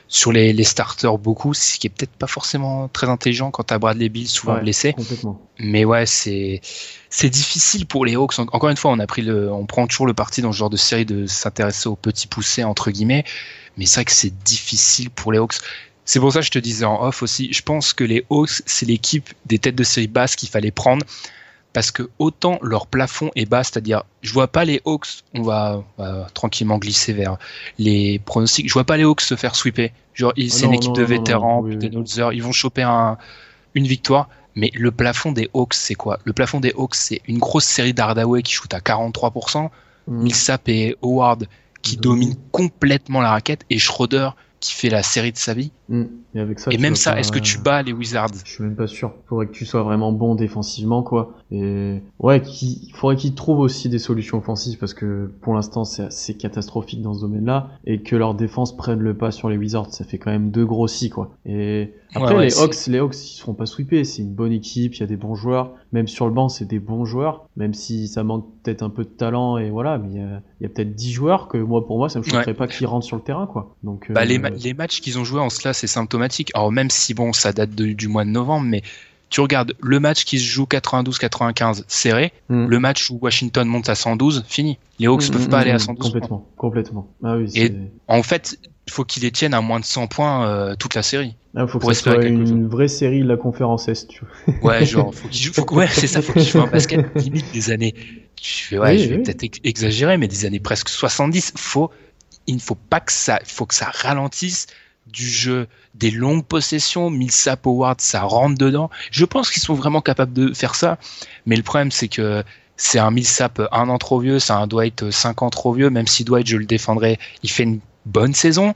sur les, les starters beaucoup, ce qui est peut-être pas forcément très intelligent quand t'as Bradley Bill souvent blessé. Complètement. Mais ouais, c'est c'est difficile pour les Hawks. Encore une fois, on a pris le, on prend toujours le parti dans ce genre de série de s'intéresser aux petits poussés entre guillemets. Mais c'est vrai que c'est difficile pour les Hawks. C'est pour ça que je te disais en off aussi. Je pense que les Hawks, c'est l'équipe des têtes de série basses qu'il fallait prendre parce que autant leur plafond est bas, c'est-à-dire je vois pas les Hawks, on va, tranquillement glisser vers les pronostics, je vois pas les Hawks se faire sweeper. Genre ah c'est une équipe de vétérans, ils vont choper un, une victoire. Mais le plafond des Hawks, c'est quoi? Le plafond des Hawks, c'est une grosse série d'Hardaway qui shoot à 43%, mm. Millsap et Howard qui dominent complètement la raquette, et Schroeder qui fait la série de sa vie. Mm. Et, avec ça, et même ça, est-ce que tu bats les Wizards? Je suis même pas sûr. Faudrait que tu sois vraiment bon défensivement, quoi. Et ouais, il faudrait qu'ils trouvent aussi des solutions offensives parce que pour l'instant c'est assez catastrophique dans ce domaine-là et que leur défense prenne le pas sur les Wizards, ça fait quand même deux grossis, quoi. Et après les Hawks, les Hawks, ils seront pas sweepés. C'est une bonne équipe, il y a des bons joueurs. Même sur le banc, c'est des bons joueurs, même si ça manque peut-être un peu de talent et voilà. Mais il y a, peut-être 10 joueurs que moi, pour moi, ça me choquerait pas qu'ils rentrent sur le terrain, quoi. Donc bah, les, euh, les matchs qu'ils ont joués en cela, c'est symptomatique alors même si bon, ça date du mois de novembre, mais tu regardes le match qui se joue 92-95 serré, mm. le match où Washington monte à 112, fini. Les Hawks ne mm, peuvent pas mm, aller à 112. Complètement, complètement. Ah et en fait, il faut qu'ils les tiennent à moins de 100 points euh, toute la série. Il ah, faut que soit une vraie série de la conférence Est, tu vois. Ouais, genre, faut qu'ils jouent, ouais, c'est ça, faut qu'ils jouent un basket limite des années. Je vais, ouais, je vais peut-être exagérer, mais des années presque 70. Faut, il ne faut pas que ça, il faut que ça ralentisse du jeu, des longues possessions, Millsap Howard, ça rentre dedans. Je pense qu'ils sont vraiment capables de faire ça, mais le problème c'est que c'est un Millsap un an trop vieux, c'est un Dwight cinq ans trop vieux, même si Dwight je le défendrais, il fait une bonne saison,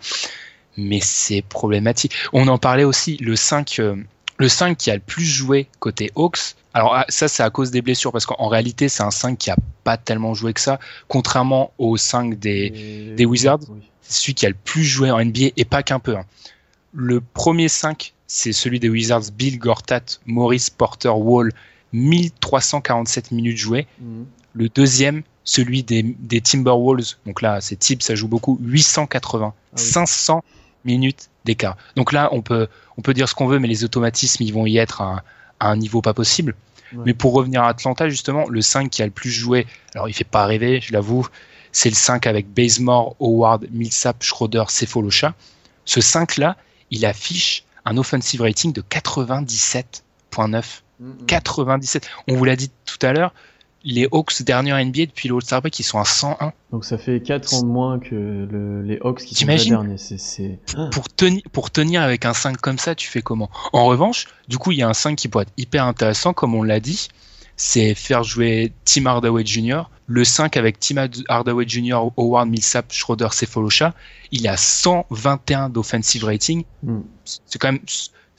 mais c'est problématique. On en parlait aussi, le 5, euh, le 5 qui a le plus joué côté Hawks, alors ah, ça c'est à cause des blessures, parce qu'en réalité c'est un 5 qui a pas tellement joué que ça, contrairement au 5 des, des Wizards c'est celui qui a le plus joué en NBA et pas qu'un peu. Hein. Le premier 5, c'est celui des Wizards, Bill Gortat, Maurice Porter Wall, 1347 minutes jouées. Mhm. Le deuxième, celui des, des, Timberwolves, donc là c'est type, ça joue beaucoup, 880, 500 ah minutes d'écart. Donc là on peut, on peut dire ce qu'on veut, mais les automatismes ils vont y être à, un niveau pas possible. Mais pour revenir à Atlanta, justement, le 5 qui a le plus joué, alors il fait pas rêver, je l'avoue, c'est le 5 avec Bazemore, Howard, Millsap, Schroeder, Cephalosha. Ce 5-là, il affiche un offensive rating de 97.9. 97. On vous l'a dit tout à l'heure, les Hawks dernière NBA depuis le All-Star Break, ils sont à 101. Donc ça fait 4 ans de moins que le, les Hawks qui sont les derniers. C'est, pour, tenir, pour tenir avec un 5 comme ça, tu fais comment? En revanche, du coup, il y a un 5 qui pourrait être hyper intéressant, comme on l'a dit, c'est faire jouer Tim Hardaway Jr. Le 5 avec Tim Hardaway Jr., Howard Millsap, Schroeder, Sefolosha, il a 121 d'offensive rating. Hmm. C'est quand même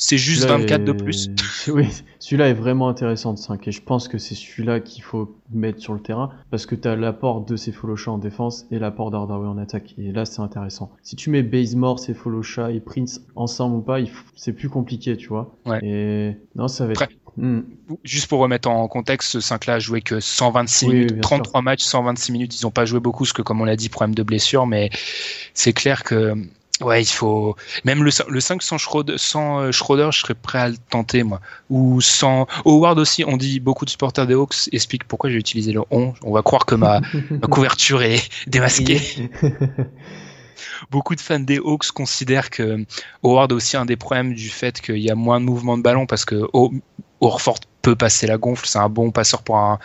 c'est juste 24 de plus. Oui, celui-là est vraiment intéressant de 5 et je pense que c'est celui-là qu'il faut mettre sur le terrain parce que tu as l'apport de Cephalosha en défense et l'apport d'Hardaway en attaque et là c'est intéressant. Si tu mets Bazemore, Cephalosha et Prince ensemble ou pas, c'est plus compliqué, tu vois. Ouais. Et non, ça va être hmm. Juste pour remettre en contexte, ce 5-là a joué que 126 minutes, 33 matchs, 126 minutes. Ils n'ont pas joué beaucoup, parce que comme on l'a dit, problème de blessure, mais c'est clair que Ouais, il faut même le, le 5 sans Schroeder, sans euh, Schroeder, je serais prêt à le tenter moi. Ou sans Howard aussi, on dit beaucoup de supporters des Hawks expliquent pourquoi j'ai utilisé le on. On va croire que ma, ma couverture est démasquée. beaucoup de fans des Hawks considèrent que Howard a aussi un des problèmes du fait qu'il y a moins de mouvement de ballon parce que Orford peut passer la gonfle, c'est un bon passeur pour un,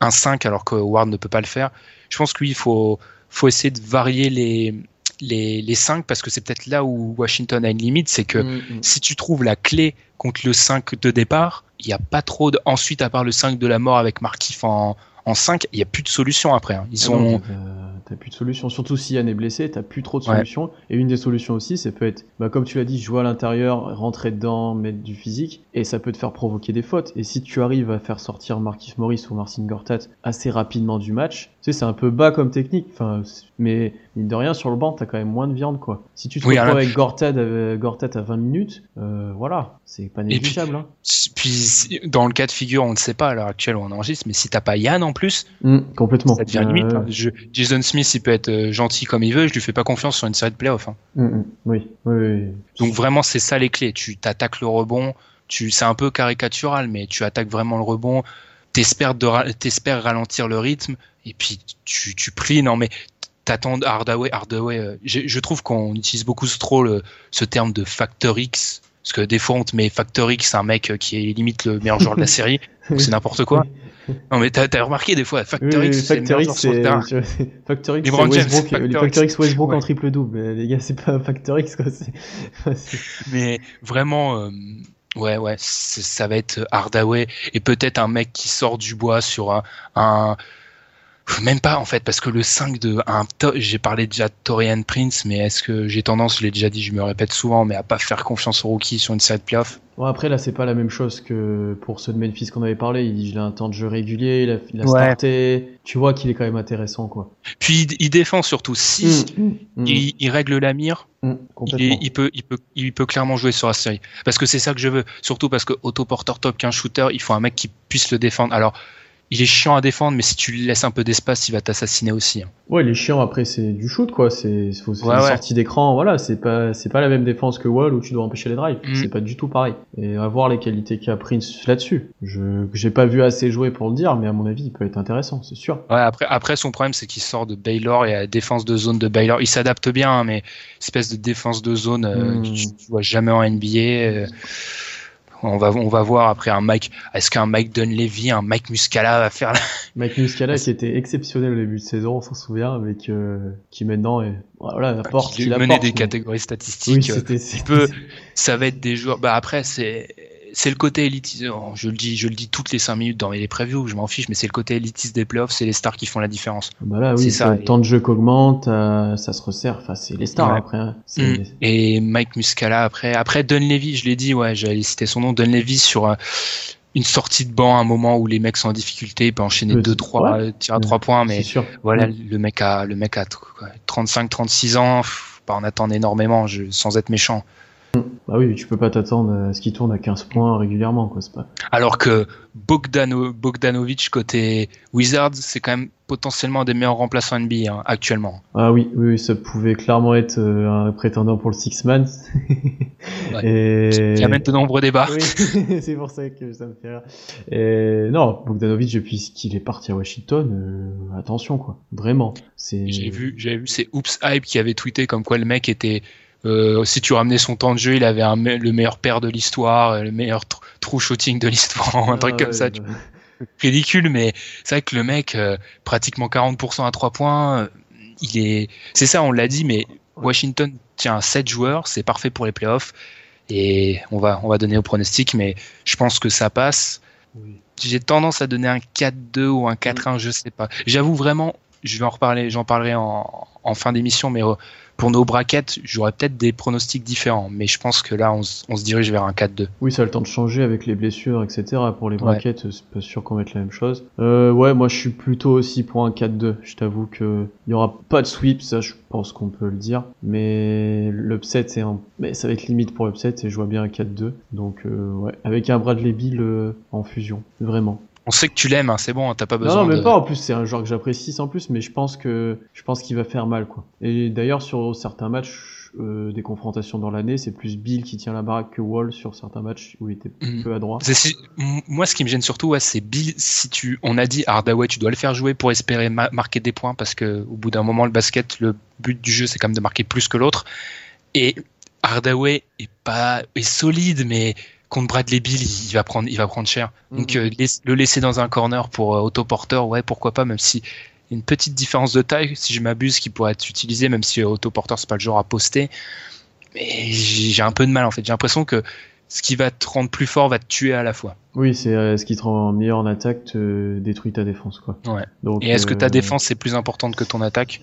un 5 alors que Howard ne peut pas le faire. Je pense qu'il faut faut essayer de varier les les, les 5 parce que c'est peut-être là où Washington a une limite, c'est que mm, mm. si tu trouves la clé contre le 5 de départ, il n'y a pas trop de... Ensuite, à part le 5 de la mort avec Markif en, en 5, il n'y a plus de solution après. Hein. Ils ah T'as plus de solution, surtout si Yann est blessé, t'as plus trop de solutions. Et une des solutions aussi, c'est peut être, bah, comme tu l'as dit, jouer à l'intérieur, rentrer dedans, mettre du physique, et ça peut te faire provoquer des fautes. Et si tu arrives à faire sortir Markif Morris ou Marcin Gortat assez rapidement du match, tu sais, c'est un peu bas comme technique, enfin, mais mine de rien, sur le banc, t'as quand même moins de viande, quoi. Si tu te retrouves avec Gortat, euh, à 20 minutes, euh, voilà, c'est pas négligeable. Hein. Puis, dans le cas de figure, on ne sait pas à l'heure actuelle où on enregistre, mais si t'as pas Yann en plus, mmh, complètement. ça devient limite. Hein. Jason Smith, il peut être euh, gentil comme il veut, je lui fais pas confiance sur une série de playoffs. Hein. Mmh, mmh. oui, oui, Donc vraiment, c'est ça les clés. Tu t'attaques le rebond, tu, c'est un peu caricatural, mais tu attaques vraiment le rebond, t'espères, de, t'espères ralentir le rythme, et puis tu, tu pries. Non, mais t'attends Hardaway, Hardaway. Euh, je, trouve qu'on utilise beaucoup trop le, ce terme de factor X. Parce que des fois, on te met Factor X, un mec qui est limite le meilleur joueur de la série. c'est n'importe quoi. Non, mais t'as as remarqué des fois, Factor X, c'est Factor X, c'est Factor X, Westbrook, Factor X Westbrook en triple double. Les gars, c'est pas Factor X, quoi. mais vraiment, euh, ouais, ouais, ça va être Hardaway et peut-être un mec qui sort du bois sur un, un même pas en fait parce que le 5 de un j'ai parlé déjà de Torian Prince mais est-ce que j'ai tendance je l'ai déjà dit je me répète souvent mais à pas faire confiance au rookie sur une série de playoffs? Bon après là c'est pas la même chose que pour ceux de Memphis qu'on avait parlé. Il, a un temps de jeu régulier il a, il a starté. Tu vois qu'il est quand même intéressant quoi. Puis il, défend surtout. Si mm, mm, mm. il, règle la mire il, peut, il, peut, il peut clairement jouer sur la série. Parce que c'est ça que je veux. Surtout parce que auto porteur top qu'un shooter il faut un mec qui puisse le défendre. Alors il est chiant à défendre, mais si tu lui laisses un peu d'espace, il va t'assassiner aussi. Hein. Ouais, il est chiant. Après, c'est du shoot, quoi. C'est faut une sortie d'écran. Voilà, c'est pas c'est pas la même défense que Wall où tu dois empêcher les drives. Mm. C'est pas du tout pareil. Et à voir les qualités qu'a Prince là-dessus. Je j'ai pas vu assez jouer pour le dire, mais à mon avis, il peut être intéressant, c'est sûr. Ouais. Après après son problème, c'est qu'il sort de Baylor et à la défense de zone de Baylor, il s'adapte bien, hein, mais espèce de défense de zone, euh, mm. tu, vois jamais en NBA. Euh, on va, on va voir après un Mike. Est-ce qu'un Mike Dunleavy, un Mike Muscala va faire la... Mike Muscala qui était exceptionnel au début de saison, on s'en souvient, mais qui maintenant est, voilà, apporte. Il menait des catégories statistiques. Oui, peut, ça va être des joueurs. Bah après, c'est c'est le côté élitiste. Oh, je le dis, je le dis toutes les 5 minutes dans les previews, je m'en fiche, mais c'est le côté élitiste des playoffs, c'est les stars qui font la différence. Bah là, oui, ça. Le temps de jeu qu'augmente, euh, ça se resserre. Enfin, c'est les stars après. Hein. Mm. Et Mike Muscala après, après Dunleavy, je l'ai dit, ouais, j'allais citer son nom, Dunleavy sur euh, une sortie de banc à un moment où les mecs sont en difficulté, il peut enchaîner 2 trois tirs à 3 points, mais voilà, le mec a, le mec a 35, 36 ans, pas en attendre énormément, je, sans être méchant. Bah oui, tu peux pas t'attendre à ce qu'il tourne à 15 points régulièrement, quoi. Pas... Alors que Bogdano, Bogdanovic côté Wizards, c'est quand même potentiellement des meilleurs remplaçants NBA hein, actuellement. Ah oui, oui, ça pouvait clairement être euh, un prétendant pour le six man. Et... Qui amène de nombreux débats. Oui, c'est pour ça que ça me fait rire. Et non, Bogdanovic depuis qu'il est parti à Washington, euh, attention quoi, vraiment. J'ai vu, j'ai vu c'est Oops Hype qui avait tweeté comme quoi le mec était Euh, si tu ramenais son temps de jeu, il avait un me- le meilleur paire de l'histoire, euh, le meilleur tr- true shooting de l'histoire, un truc Ah, comme ça. ouais, tu- Ridicule, mais c'est vrai que le mec, euh, pratiquement 40% à 3 points, il est. C'est ça, on l'a dit, mais Washington tient 7 joueurs, c'est parfait pour les playoffs. Et on va, on va donner au pronostic, mais je pense que ça passe. oui. J'ai tendance à donner un 4-2 ou un 4-1, je sais pas. J'avoue vraiment, je vais en reparler, j'en parlerai en, en fin d'émission, mais pour nos brackets, j'aurais peut-être des pronostics différents, mais je pense que là, on, se- on se dirige vers un 4-2. Oui, ça a le temps de changer avec les blessures, etc. Pour les Ouais. brackets, c'est pas sûr qu'on mette la même chose. Euh, ouais, moi je suis plutôt aussi pour un 4-2. Je t'avoue que il y aura pas de sweep, ça je pense qu'on peut le dire. Mais l'upset, c'est un... mais ça va être limite pour l'upset et je vois bien un 4-2. Donc euh, ouais, avec un Bradley Bill euh, en fusion, vraiment. On sait que tu l'aimes, hein, c'est bon, t'as pas Non, besoin non, même de... pas. En plus, c'est un joueur que j'apprécie sans plus, mais je pense que je pense qu'il va faire mal, quoi. Et d'ailleurs, sur certains matchs, euh, des confrontations dans l'année, c'est plus Bill qui tient la baraque que Wall sur certains matchs où il était Mhm. peu à droite. C'est si- Moi, ce qui me gêne surtout, ouais, c'est Bill. Si tu, on a dit Hardaway, tu dois le faire jouer pour espérer ma- marquer des points, parce que au bout d'un moment, le basket, le but du jeu, c'est quand même de marquer plus que l'autre. Et Hardaway est pas, est solide, mais contre Bradley Bill, il il va prendre, il va prendre cher. Donc Mhm. euh, laiss- le laisser dans un corner pour euh, autoporteur, ouais, pourquoi pas, même si il y a une petite différence de taille, si je m'abuse, qui pourrait être utilisé, même si euh, autoporteur c'est pas le genre à poster. Mais j'ai un peu de mal en fait. J'ai l'impression que ce qui va te rendre plus fort va te tuer à la fois. Oui, c'est euh, ce qui te rend meilleur en attaque, te détruit ta défense, quoi. Ouais. Donc, Et est-ce que ta euh, défense est plus importante que ton attaque?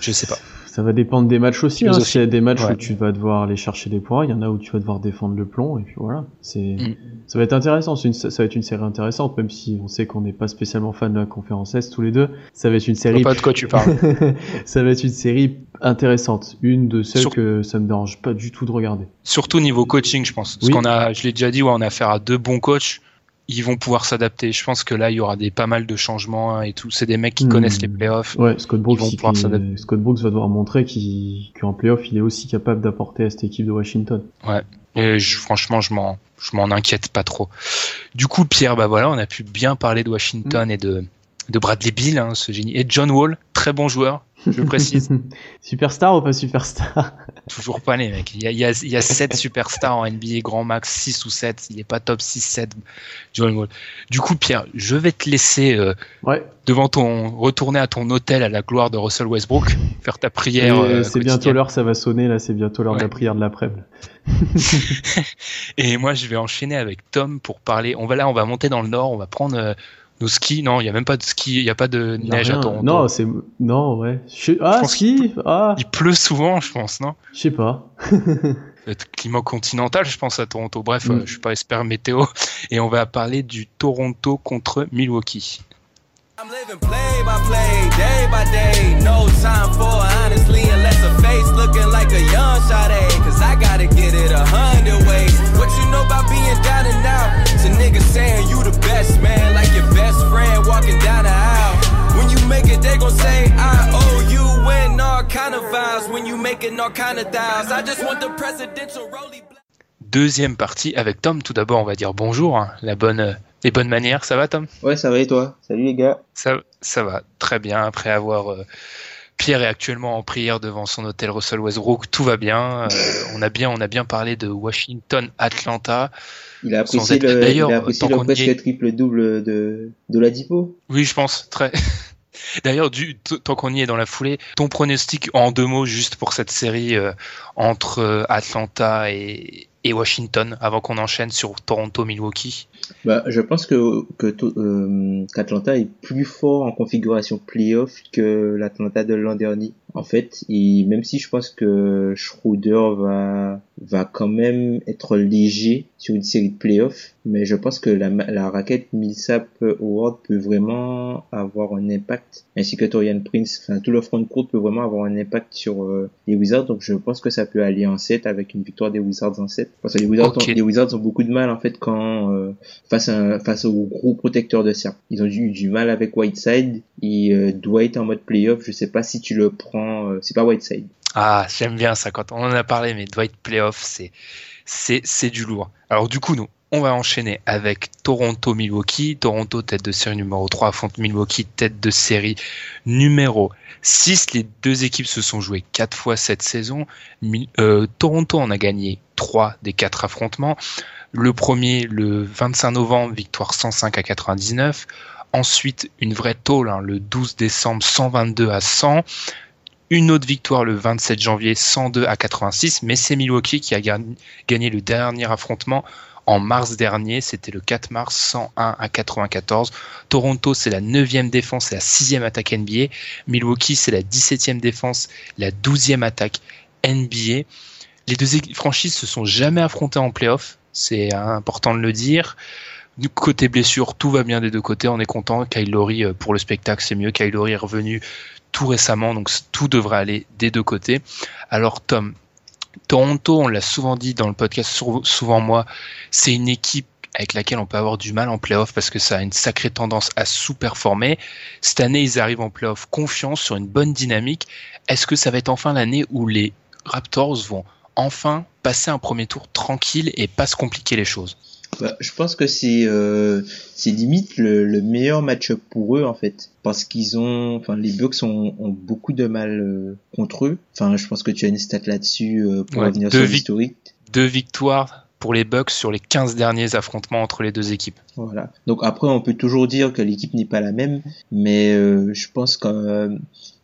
Je sais pas. Ça va dépendre des matchs aussi. Hein. S'il y a des matchs Ouais. où tu vas devoir aller chercher des points, il y en a où tu vas devoir défendre le plomb, et puis voilà. C'est, Mm. ça va être intéressant. Une... Ça va être une série intéressante, même si on sait qu'on n'est pas spécialement fan de la conférence Est tous les deux. Ça va être une série. pas de quoi tu parles. ça va être une série intéressante. Une de celles Sur- que ça me dérange pas du tout de regarder. Surtout niveau coaching, je pense. Parce Oui. qu'on a, je l'ai déjà dit, ouais, on a affaire à deux bons coachs. Ils vont pouvoir s'adapter. Je pense que là, il y aura des pas mal de changements hein, et tout. C'est des mecs qui Mm. connaissent les playoffs. Ouais, Scott Brooks, Ils vont il- pouvoir s'adapter. Scott Brooks va devoir montrer qu'il- qu'en playoff, il est aussi capable d'apporter à cette équipe de Washington. Et je- franchement, je m'en, je m'en inquiète pas trop. Du coup, Pierre, bah voilà, on a pu bien parler de Washington Mm. et de, de Bradley Bill, hein, ce génie. Et John Wall, très bon joueur, je précise. superstar ou pas superstar? Toujours pas les mecs. Il y a, il y a, il y a 7 superstars en NBA, grand max 6 ou 7. Il est pas top 6, 7. John Wall. Du coup, Pierre, je vais te laisser euh, Ouais, devant ton, retourner à ton hôtel à la gloire de Russell Westbrook, faire ta prière. Et euh, c'est bientôt l'heure, ça va sonner là, c'est bientôt l'heure de la prière de l'après-midi. Et moi, je vais enchaîner avec Tom pour parler. On va là, on va monter dans le nord, on va prendre euh, nos skis. Non, il y a même pas de ski, il y a pas de neige à rien. Toronto. Non, c'est non, ouais. Je- Ah, pense si, ah, Il pleut souvent, je pense, non? Je sais pas. Le climat continental, je pense à Toronto. Bref, Mm. euh, je suis pas expert météo. Et on va parler du Toronto contre Milwaukee. I'm living play by play, day by day. No time for honestly, unless a face looking like a young Sade. Cause I gotta get it a hundred ways. What you know about being down and out? It's a nigga saying you the best man, like your best friend walking down the aisle. When you make it, they gon' say, I owe you in all kind of vibes. When you making all kind of dials, I just want the presidential rollie. Deuxième partie avec Tom. Tout d'abord, on va dire bonjour, hein, la bonne, euh, les bonnes manières. Ça va, Tom? Ouais, ça va et toi? Salut les gars. ça, ça va très bien. Après avoir euh, Pierre est actuellement en prière devant son hôtel Russell Westbrook, tout va bien. Euh, on a bien, on a bien parlé de Washington, Atlanta. Il a apprécié être- le, d'ailleurs, il a apprécié tant le presque est- triple double de, de la Dipo. Oui, je pense très. D'ailleurs, tant qu'on y est dans la foulée, ton pronostic en deux mots juste pour cette série euh, entre euh, Atlanta et, et Washington, avant qu'on enchaîne sur Toronto-Milwaukee? Bah, je pense que que euh, qu'Atlanta est plus fort en configuration playoff que l'Atlanta de l'an dernier. En fait, et même si je pense que Schroeder va va quand même être léger sur une série de playoffs, mais je pense que la, la raquette Millsap Howard peut vraiment avoir un impact, ainsi que Torian Prince, enfin tout le front court peut vraiment avoir un impact sur euh, les Wizards. Donc je pense que ça peut aller en 7 avec une victoire des Wizards en 7. Parce que les Wizards, ont, les Wizards ont beaucoup de mal en fait quand euh, face au gros protecteur de cercle. Ils ont eu du mal avec Whiteside et euh, Dwight en mode playoff. Je sais pas si tu le prends. euh, c'est pas Whiteside. Ah, j'aime bien ça quand on en a parlé, mais Dwight Playoff, c'est c'est c'est du lourd. Alors du coup, nous, On va enchaîner avec Toronto-Milwaukee. Toronto, tête de série numéro 3, affronte Milwaukee, tête de série numéro 6. Les deux équipes se sont jouées quatre fois cette saison. Euh, Toronto en a gagné 3 des 4 affrontements. Le premier, le 25 novembre, victoire 105 à 99. Ensuite, une vraie tôle, hein, le 12 décembre, 122 à 100 une autre victoire le 27 janvier 102 à 86, mais c'est Milwaukee qui a gagné le dernier affrontement en mars dernier, c'était le 4 mars 101 à 94. Toronto, c'est la 9e défense et la 6e attaque NBA. Milwaukee, c'est la 17e défense, la 12e attaque NBA. Les deux franchises se sont jamais affrontées en playoff, c'est important de le dire. Du côté blessure, tout va bien des deux côtés. On est content. Kyle Lowry, euh, pour le spectacle, c'est mieux. Kyle Lowry est revenu tout récemment, donc tout devrait aller des deux côtés. Alors Tom, Toronto, on l'a souvent dit dans le podcast, souvent moi, c'est une équipe avec laquelle on peut avoir du mal en playoff parce que ça a une sacrée tendance à sous-performer. Cette année, ils arrivent en playoff confiants sur une bonne dynamique. Est-ce que ça va être enfin l'année où les Raptors vont enfin passer un premier tour tranquille et pas se compliquer les choses? Bah, je pense que c'est euh, c'est limite le, le meilleur match-up pour eux en fait parce qu'ils ont enfin les Bucks ont, ont beaucoup de mal euh, contre eux. Enfin, je pense que tu as une stat là-dessus euh, pour revenir sur l'historique. Deux victoires pour les Bucks sur les 15 derniers affrontements entre les deux équipes. Voilà. Donc après on peut toujours dire que l'équipe n'est pas la même, mais euh, je pense que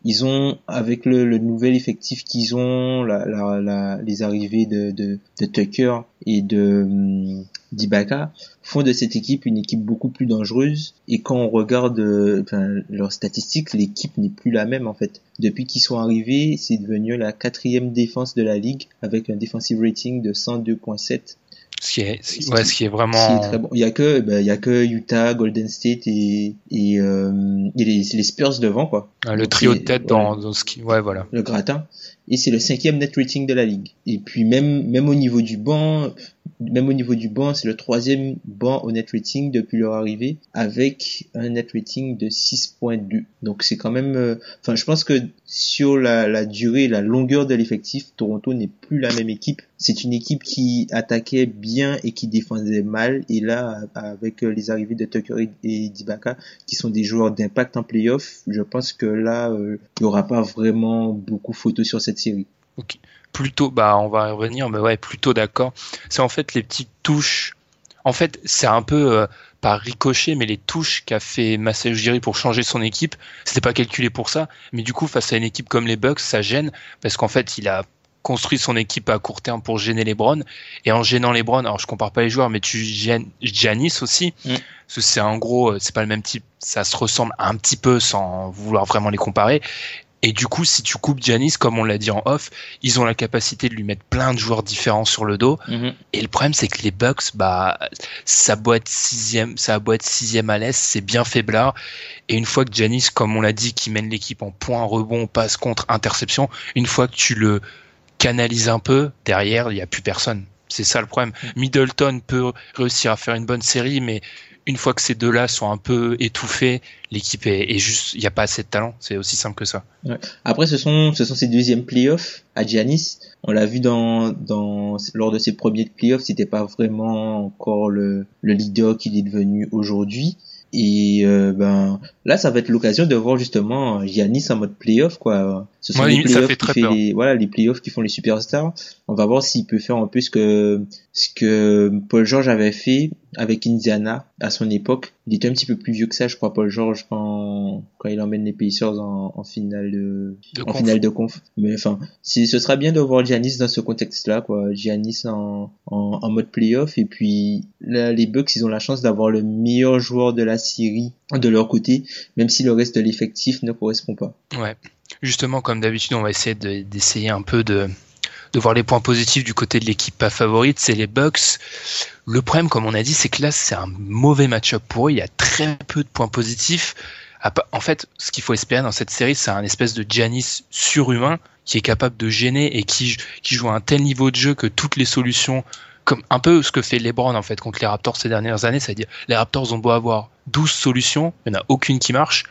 ils ont avec le, le nouvel effectif qu'ils ont, la, la, la, les arrivées de, de, de Tucker et de hum, d'Ibaka font de cette équipe une équipe beaucoup plus dangereuse. Et quand on regarde euh, leurs statistiques l'équipe n'est plus la même en fait. Depuis qu'ils sont arrivés c'est devenu la quatrième défense de la ligue avec un defensive rating de 102.7 ce qui est, ouais, ce qui est vraiment. très bon. Il y a que, bah, il y a que Utah, Golden State et et, euh, et les, les, Spurs devant quoi. Ah, le trio de tête dans, dans ce qui, ouais voilà. Le gratin. Et c'est le cinquième net rating de la ligue. Et puis même même au niveau du banc, même au niveau du banc, c'est le troisième banc au net rating depuis leur arrivée, avec un net rating de 6.2. Donc c'est quand même, euh, enfin je pense que sur la, la durée, la longueur de l'effectif, Toronto n'est plus la même équipe. C'est une équipe qui attaquait bien et qui défendait mal. Et là, avec les arrivées de Tucker et d'Ibaka, qui sont des joueurs d'impact en playoff, je pense que là, euh, il n'y aura pas vraiment beaucoup photo sur cette série. Plutôt, bah on va y revenir, mais ouais, plutôt d'accord. C'est en fait les petites touches. En fait, c'est un peu euh, pas ricochet, mais les touches qu'a fait Masai Ujiri pour changer son équipe, c'était pas calculé pour ça. Mais du coup, face à une équipe comme les Bucks, ça gêne parce qu'en fait, il a construit son équipe à court terme pour gêner les Browns. Et en gênant les Browns, alors je compare pas les joueurs, mais tu gênes Giannis aussi. Mm. C'est en gros, euh, c'est pas le même type. Ça se ressemble un petit peu sans vouloir vraiment les comparer. Et du coup, si tu coupes Giannis, comme on l'a dit en off, ils ont la capacité de lui mettre plein de joueurs différents sur le dos. Mhm. Et le problème, c'est que les Bucks, bah, ça boîte sixième, ça boîte sixième à l'est, c'est bien faiblard. Et une fois que Giannis, comme on l'a dit, qui mène l'équipe en point, rebond, passe contre, interception, une fois que tu le canalises un peu, derrière, il n'y a plus personne. C'est ça le problème. Mhm. Middleton peut réussir à faire une bonne série, mais une fois que ces deux-là sont un peu étouffés, l'équipe est, juste, il n'y a pas assez de talent. C'est aussi simple que ça. Après, ce sont, ce sont ses deuxièmes playoffs à Giannis. On l'a vu dans, dans, lors de ses premiers playoffs, c'était pas vraiment encore le, le leader qu'il est devenu aujourd'hui. Et euh, ben là, ça va être l'occasion de voir justement Giannis en mode playoff quoi. Ce sont les playoffs qui fait les, voilà les playoffs qui font les superstars. On va voir s'il peut faire un peu ce que ce que Paul George avait fait avec Indiana à son époque. Il était un petit peu plus vieux que ça, je crois, Paul George quand quand il emmène les Pacers en, en finale de, en finale de conf. Mais enfin, si ce sera bien de voir Giannis dans ce contexte-là, quoi. Giannis en, en, en mode playoff et puis là, les Bucks, ils ont la chance d'avoir le meilleur joueur de la série de leur côté, même si le reste de l'effectif ne correspond pas. Ouais. Justement, comme d'habitude, on va essayer d'essayer un peu de, de voir les points positifs du côté de l'équipe pas favorite, c'est les Bucks. Le problème, comme on a dit, c'est que là, c'est un mauvais match-up pour eux. Il y a très peu de points positifs. En fait, ce qu'il faut espérer dans cette série, c'est un espèce de Giannis surhumain qui est capable de gêner et qui, qui joue à un tel niveau de jeu que toutes les solutions, comme un peu ce que fait LeBron en fait contre les Raptors ces dernières années, c'est-à-dire les Raptors ont beau avoir 12 solutions, il n'y en a aucune qui marche,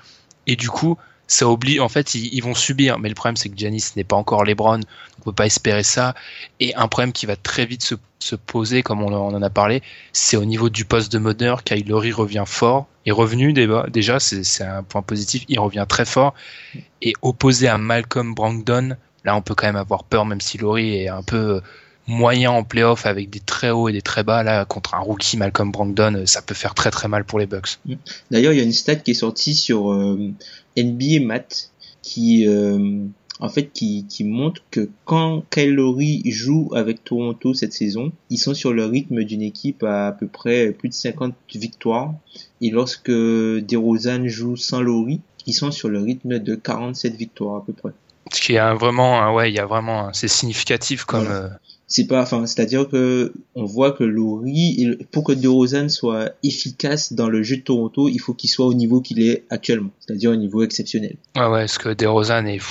et du coup, ça oublie. En fait, ils, vont subir. Mais le problème, c'est que Giannis n'est pas encore LeBron. On peut pas espérer ça. Et un problème qui va très vite se, se poser, comme on, en a parlé, c'est au niveau du poste de meneur. Kyle Lowry revient fort. Est revenu déjà, c'est un point positif. Il revient très fort. Et opposé à Malcolm Brandon, là, on peut quand même avoir peur, même si Lowry est un peu moyen en playoff avec des très hauts et des très bas là contre un rookie Malcolm Brandon ça peut faire très très mal pour les Bucks. D'ailleurs il y a une stat qui est sortie sur euh, NBA Math qui euh, en fait qui, qui montre que quand Kyle joue avec Toronto cette saison, ils sont sur le rythme d'une équipe à à peu près plus de 50 victoires et lorsque DeRozan joue sans Lowry, ils sont sur le rythme de 47 victoires à peu près. Ce qui est vraiment, ouais, il y a vraiment, c'est significatif comme. Euh, c'est pas, enfin, c'est-à-dire que on voit que Laurie, pour que DeRozan soit efficace dans le jeu de Toronto, il faut qu'il soit au niveau qu'il est actuellement, c'est-à-dire au niveau exceptionnel. Ouais, ouais, parce que DeRozan est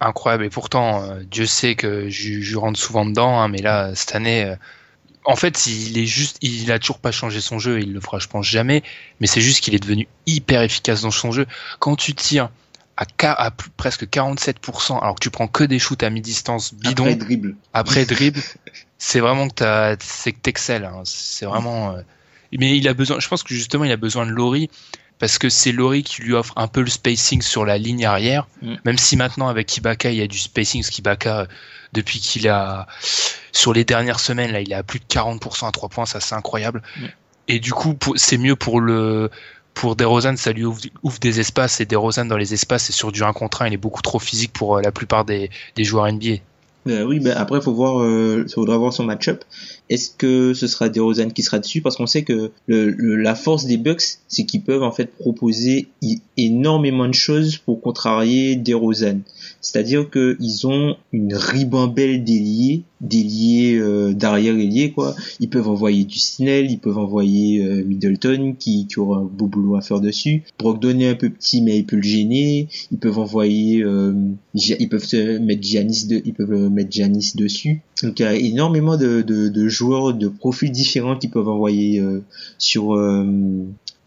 incroyable et pourtant, euh, Dieu sait que je, rentre souvent dedans, hein, mais là, cette année, euh, en fait, il est juste, il a toujours pas changé son jeu, il le fera, je pense, jamais, mais c'est juste qu'il est devenu hyper efficace dans son jeu. Quand tu tires à, presque 47%, alors que tu prends que des shoots à mi-distance bidon. Après dribble. Après dribble, c'est vraiment que t'as, c'est que t'excelles. Hein. C'est vraiment. Euh, mais il a besoin. Je pense que justement, il a besoin de Laurie parce que c'est Laurie qui lui offre un peu le spacing sur la ligne arrière. Mm. Même si maintenant avec Ibaka, il y a du spacing, parce qu'Ibaka, depuis qu'il a sur les dernières semaines, là, il est à plus de 40% à 3 points, ça c'est incroyable. Mm. Et du coup, c'est mieux pour le pour DeRozan, ça lui ouvre, des espaces et DeRozan dans les espaces et sur du 1 contre 1, il est beaucoup trop physique pour euh, la plupart des, joueurs NBA. Euh, oui, ben après, faut voir, euh, faudra voir son match-up. Est-ce que ce sera DeRozan qui sera dessus? Parce qu'on sait que le, la force des Bucks, c'est qu'ils peuvent en fait proposer énormément de choses pour contrarier DeRozan. C'est-à-dire qu'ils ont une ribambelle d'ailiers, d'ailiers euh, d'arrière ailier quoi. Ils peuvent envoyer du Snell, ils peuvent envoyer euh, Middleton qui, qui aura un beau boulot à faire dessus. Brogdon est un peu petit mais il peut le gêner. Ils peuvent envoyer, euh, ils peuvent mettre Giannis de, ils peuvent mettre Giannis dessus. Donc il y a énormément de, de, de joueurs de profils différents qui peuvent envoyer euh, sur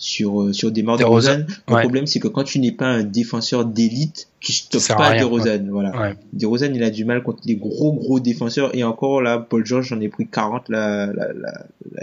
sur euh, sur des morts de Rosanne. Le problème c'est que quand tu n'es pas un défenseur d'élite, tu stoppes pas de Rosanne. Voilà. De Rosanne, il a du mal contre les gros gros défenseurs et encore là, Paul George j'en ai pris 40 là,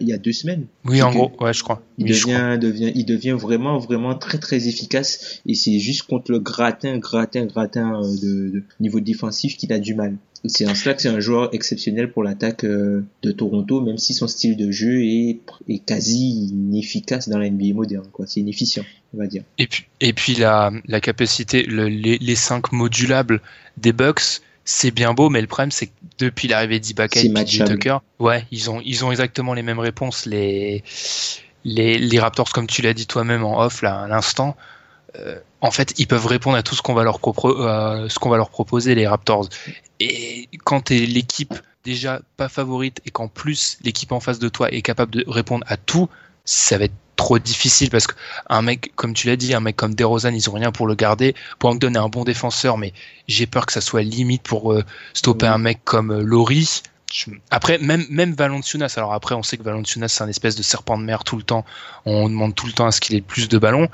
il y a deux semaines. Oui, en gros, ouais, je crois. Il devient devient il devient vraiment vraiment très très efficace et c'est juste contre le gratin gratin gratin euh, de, de niveau défensif qu'il a du mal c'est en cela que c'est un joueur exceptionnel pour l'attaque euh, de Toronto, même si son style de jeu est, est quasi inefficace dans la NBA moderne. Quoi. C'est inefficient, on va dire. Et puis, et puis la, la capacité, le, les, les cinq modulables des Bucks, c'est bien beau, mais le problème c'est que depuis l'arrivée d'Ibaka et de Tucker, ouais, ils ont, ils ont exactement les mêmes réponses. Les, les, les Raptors, comme tu l'as dit toi-même en off là à l'instant, en fait, ils peuvent répondre à tout ce qu'on va leur, euh, proposer, les Raptors. Et quand tu es l'équipe déjà pas favorite et qu'en plus l'équipe en face de toi est capable de répondre à tout, ça va être trop difficile parce qu'un mec, comme tu l'as dit, un mec comme DeRozan, ils ont rien pour le garder. Brogdon est un bon défenseur, mais j'ai peur que ça soit limite pour euh, stopper un mec comme Laurie. Après, même, même Valanciunas, alors après, on sait que Valanciunas, c'est un espèce de serpent de mer tout le temps. On demande tout le temps à ce qu'il ait plus de ballons.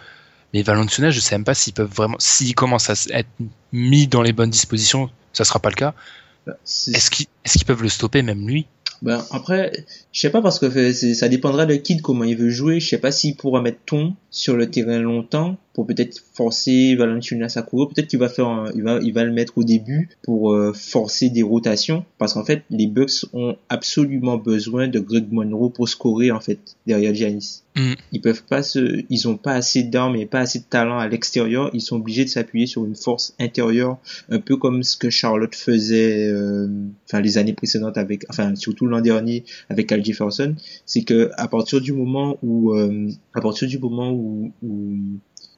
Mais Valenciennes, je sais même pas s'ils peuvent vraiment, s'ils commencent à être mis dans les bonnes dispositions, ça sera pas le cas. Bah, est-ce qu'ils, peuvent le stopper même lui? Ben après, je sais pas parce que ça dépendra de Kid comment il veut jouer. Je sais pas s'il pourra mettre ton sur le terrain longtemps pour peut-être forcer Valanciunas à courir. Peut-être qu'il va faire, il va, il va le mettre au début pour euh, forcer des rotations, parce qu'en fait, les Bucks ont absolument besoin de Greg Monroe pour scorer en fait derrière Giannis. Mm. Ils peuvent pas se, ils ont pas assez d'armes et pas assez de talent à l'extérieur. Ils sont obligés de s'appuyer sur une force intérieure, un peu comme ce que Charlotte faisait, euh, enfin les années précédentes avec, enfin surtout l'an dernier avec Al Jefferson. C'est que à partir du moment où, euh, à partir du moment où, où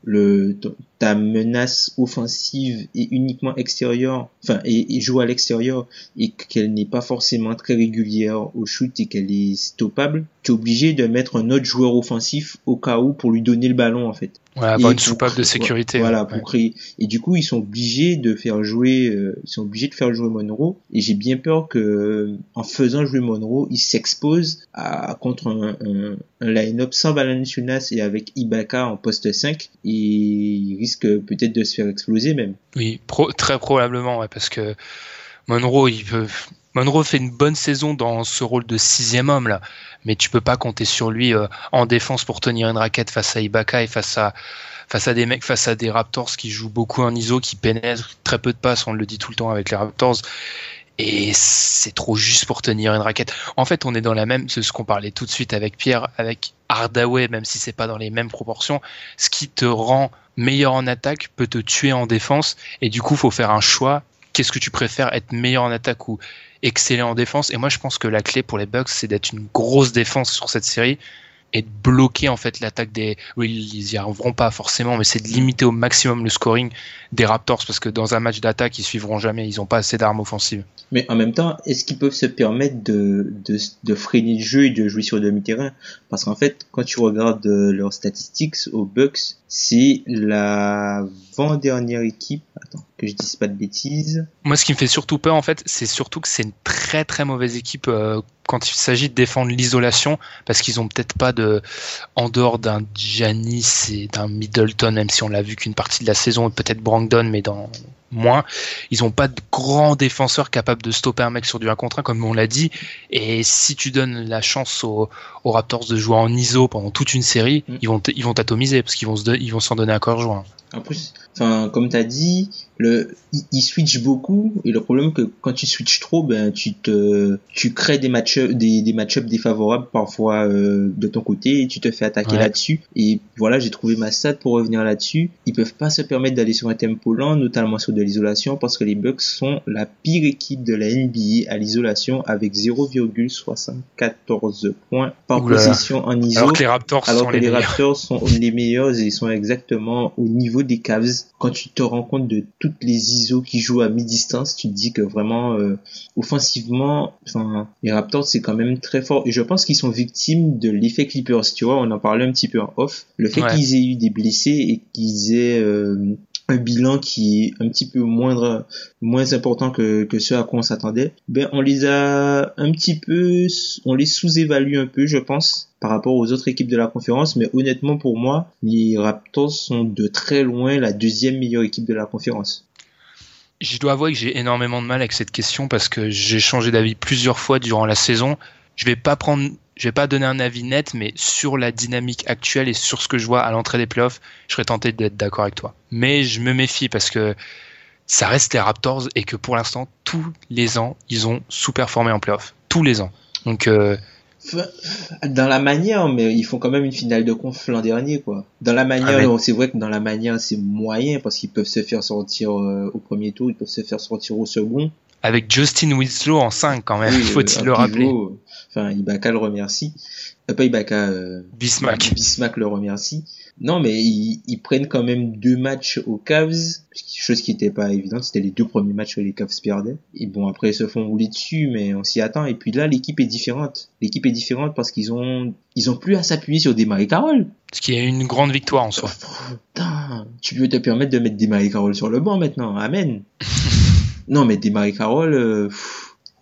le ta menace offensive est uniquement extérieure, enfin et, joue à l'extérieur et qu'elle n'est pas forcément très régulière au shoot et qu'elle est stoppable, tu es obligé de mettre un autre joueur offensif au cas où pour lui donner le ballon en fait. Ouais, une soupape de sécurité. Voilà, ouais. pour créer. Et du coup, ils sont obligés de faire jouer, euh, ils sont obligés de faire jouer Monroe. Et j'ai bien peur que, euh, en faisant jouer Monroe, ils s'exposent à contre un, un, un line-up sans Valanciunas et avec Ibaka en poste 5. Et ils risquent peut-être de se faire exploser même. Oui, pro- très probablement, ouais, parce que Monroe, il peut. Monroe fait une bonne saison dans ce rôle de sixième homme là, mais tu peux pas compter sur lui euh, en défense pour tenir une raquette face à Ibaka et face à face à des mecs, face à des Raptors qui jouent beaucoup en ISO, qui pénètrent très peu de passes, on le dit tout le temps avec les Raptors. Et c'est trop juste pour tenir une raquette. En fait, on est dans la même, c'est ce qu'on parlait tout de suite avec Pierre, avec Hardaway, même si c'est pas dans les mêmes proportions. Ce qui te rend meilleur en attaque peut te tuer en défense. Et du coup, faut faire un choix. Qu'est-ce que tu préfères, être meilleur en attaque ou excellent en défense? Et moi, je pense que la clé pour les Bucks, c'est d'être une grosse défense sur cette série et de bloquer en fait l'attaque des. Oui, ils y arriveront pas forcément, mais c'est de limiter au maximum le scoring des Raptors parce que dans un match d'attaque, ils suivront jamais. Ils ont pas assez d'armes offensives. Mais en même temps, est-ce qu'ils peuvent se permettre de, de, de freiner le jeu et de jouer sur le demi-terrain? Parce qu'en fait, quand tu regardes euh, leurs statistiques aux Bucks, c'est la avant-dernière équipe. Attends, que je dise pas de bêtises. Moi, ce qui me fait surtout peur, en fait, c'est surtout que c'est une très très mauvaise équipe euh, quand il s'agit de défendre l'isolation, parce qu'ils ont peut-être pas de, en dehors d'un Giannis et d'un Middleton, même si on l'a vu qu'une partie de la saison, et peut-être Brandon, mais dans moins, ils ont pas de grands défenseurs capables de stopper un mec sur du 1 contre 1, comme on l'a dit. Et si tu donnes la chance aux, aux Raptors de jouer en ISO pendant toute une série, Mm. ils vont ils vont t'atomiser parce qu'ils vont se ils vont s'en donner à corps joint. En plus, enfin, comme t'as dit, le, il, il switch beaucoup et le problème que quand tu switches trop, ben tu te, tu crées des match des, des match défavorables parfois euh, de ton côté et tu te fais attaquer Ouais. là-dessus. Et voilà, j'ai trouvé ma stat pour revenir là-dessus. Ils peuvent pas se permettre d'aller sur un tempo lent, notamment sur de l'isolation, parce que les Bucks sont la pire équipe de la NBA à l'isolation avec 0,74 points par Oula. possession en ISO. Alors que les Raptors Alors sont que les. Raptors sont les meilleurs et ils sont exactement au niveau des Cavs. Quand tu te rends compte de toutes les ISO qui jouent à mi-distance, tu te dis que vraiment, euh, offensivement, enfin, les Raptors c'est quand même très fort. Et je pense qu'ils sont victimes de l'effet Clippers. Tu vois, on en parlait un petit peu en off. Le fait Ouais. qu'ils aient eu des blessés et qu'ils aient euh, un bilan qui est un petit peu moindre, moins important que, que ce à quoi on s'attendait, ben on les a un petit peu, on les sous-évalue un peu, je pense, par rapport aux autres équipes de la conférence. Mais honnêtement, pour moi, les Raptors sont de très loin la deuxième meilleure équipe de la conférence. Je dois avouer que j'ai énormément de mal avec cette question parce que j'ai changé d'avis plusieurs fois durant la saison. Je vais pas prendre, je vais pas donner un avis net, mais sur la dynamique actuelle et sur ce que je vois à l'entrée des playoffs, je serais tenté d'être d'accord avec toi. Mais je me méfie parce que ça reste les Raptors et que pour l'instant, tous les ans, ils ont sous-performé en playoffs. Tous les ans. Donc, euh, Dans la manière, mais ils font quand même une finale de conf l'an dernier, quoi. Dans la manière, Ah, mais- c'est vrai que dans la manière, c'est moyen parce qu'ils peuvent se faire sortir euh, au premier tour, ils peuvent se faire sortir au second. avec Justin Winslow en 5 quand même, Oui, faut-il euh, le rappeler. pivot, euh, Enfin, Ibaka le remercie. Euh, pas Ibaka, Bismack. Bismack le remercie. Non, mais ils, ils prennent quand même deux matchs aux Cavs, chose qui n'était pas évidente. C'était les deux premiers matchs que les Cavs perdaient. Et bon, après ils se font rouler dessus, mais on s'y attend. Et puis là, l'équipe est différente. L'équipe est différente parce qu'ils ont, ils ont plus à s'appuyer sur des Marie Carroll. Ce qui est une grande victoire en soi. Putain, tu peux te permettre de mettre des Marie Carroll sur le banc maintenant? Amen. non, mais des Marie Carroll. euh,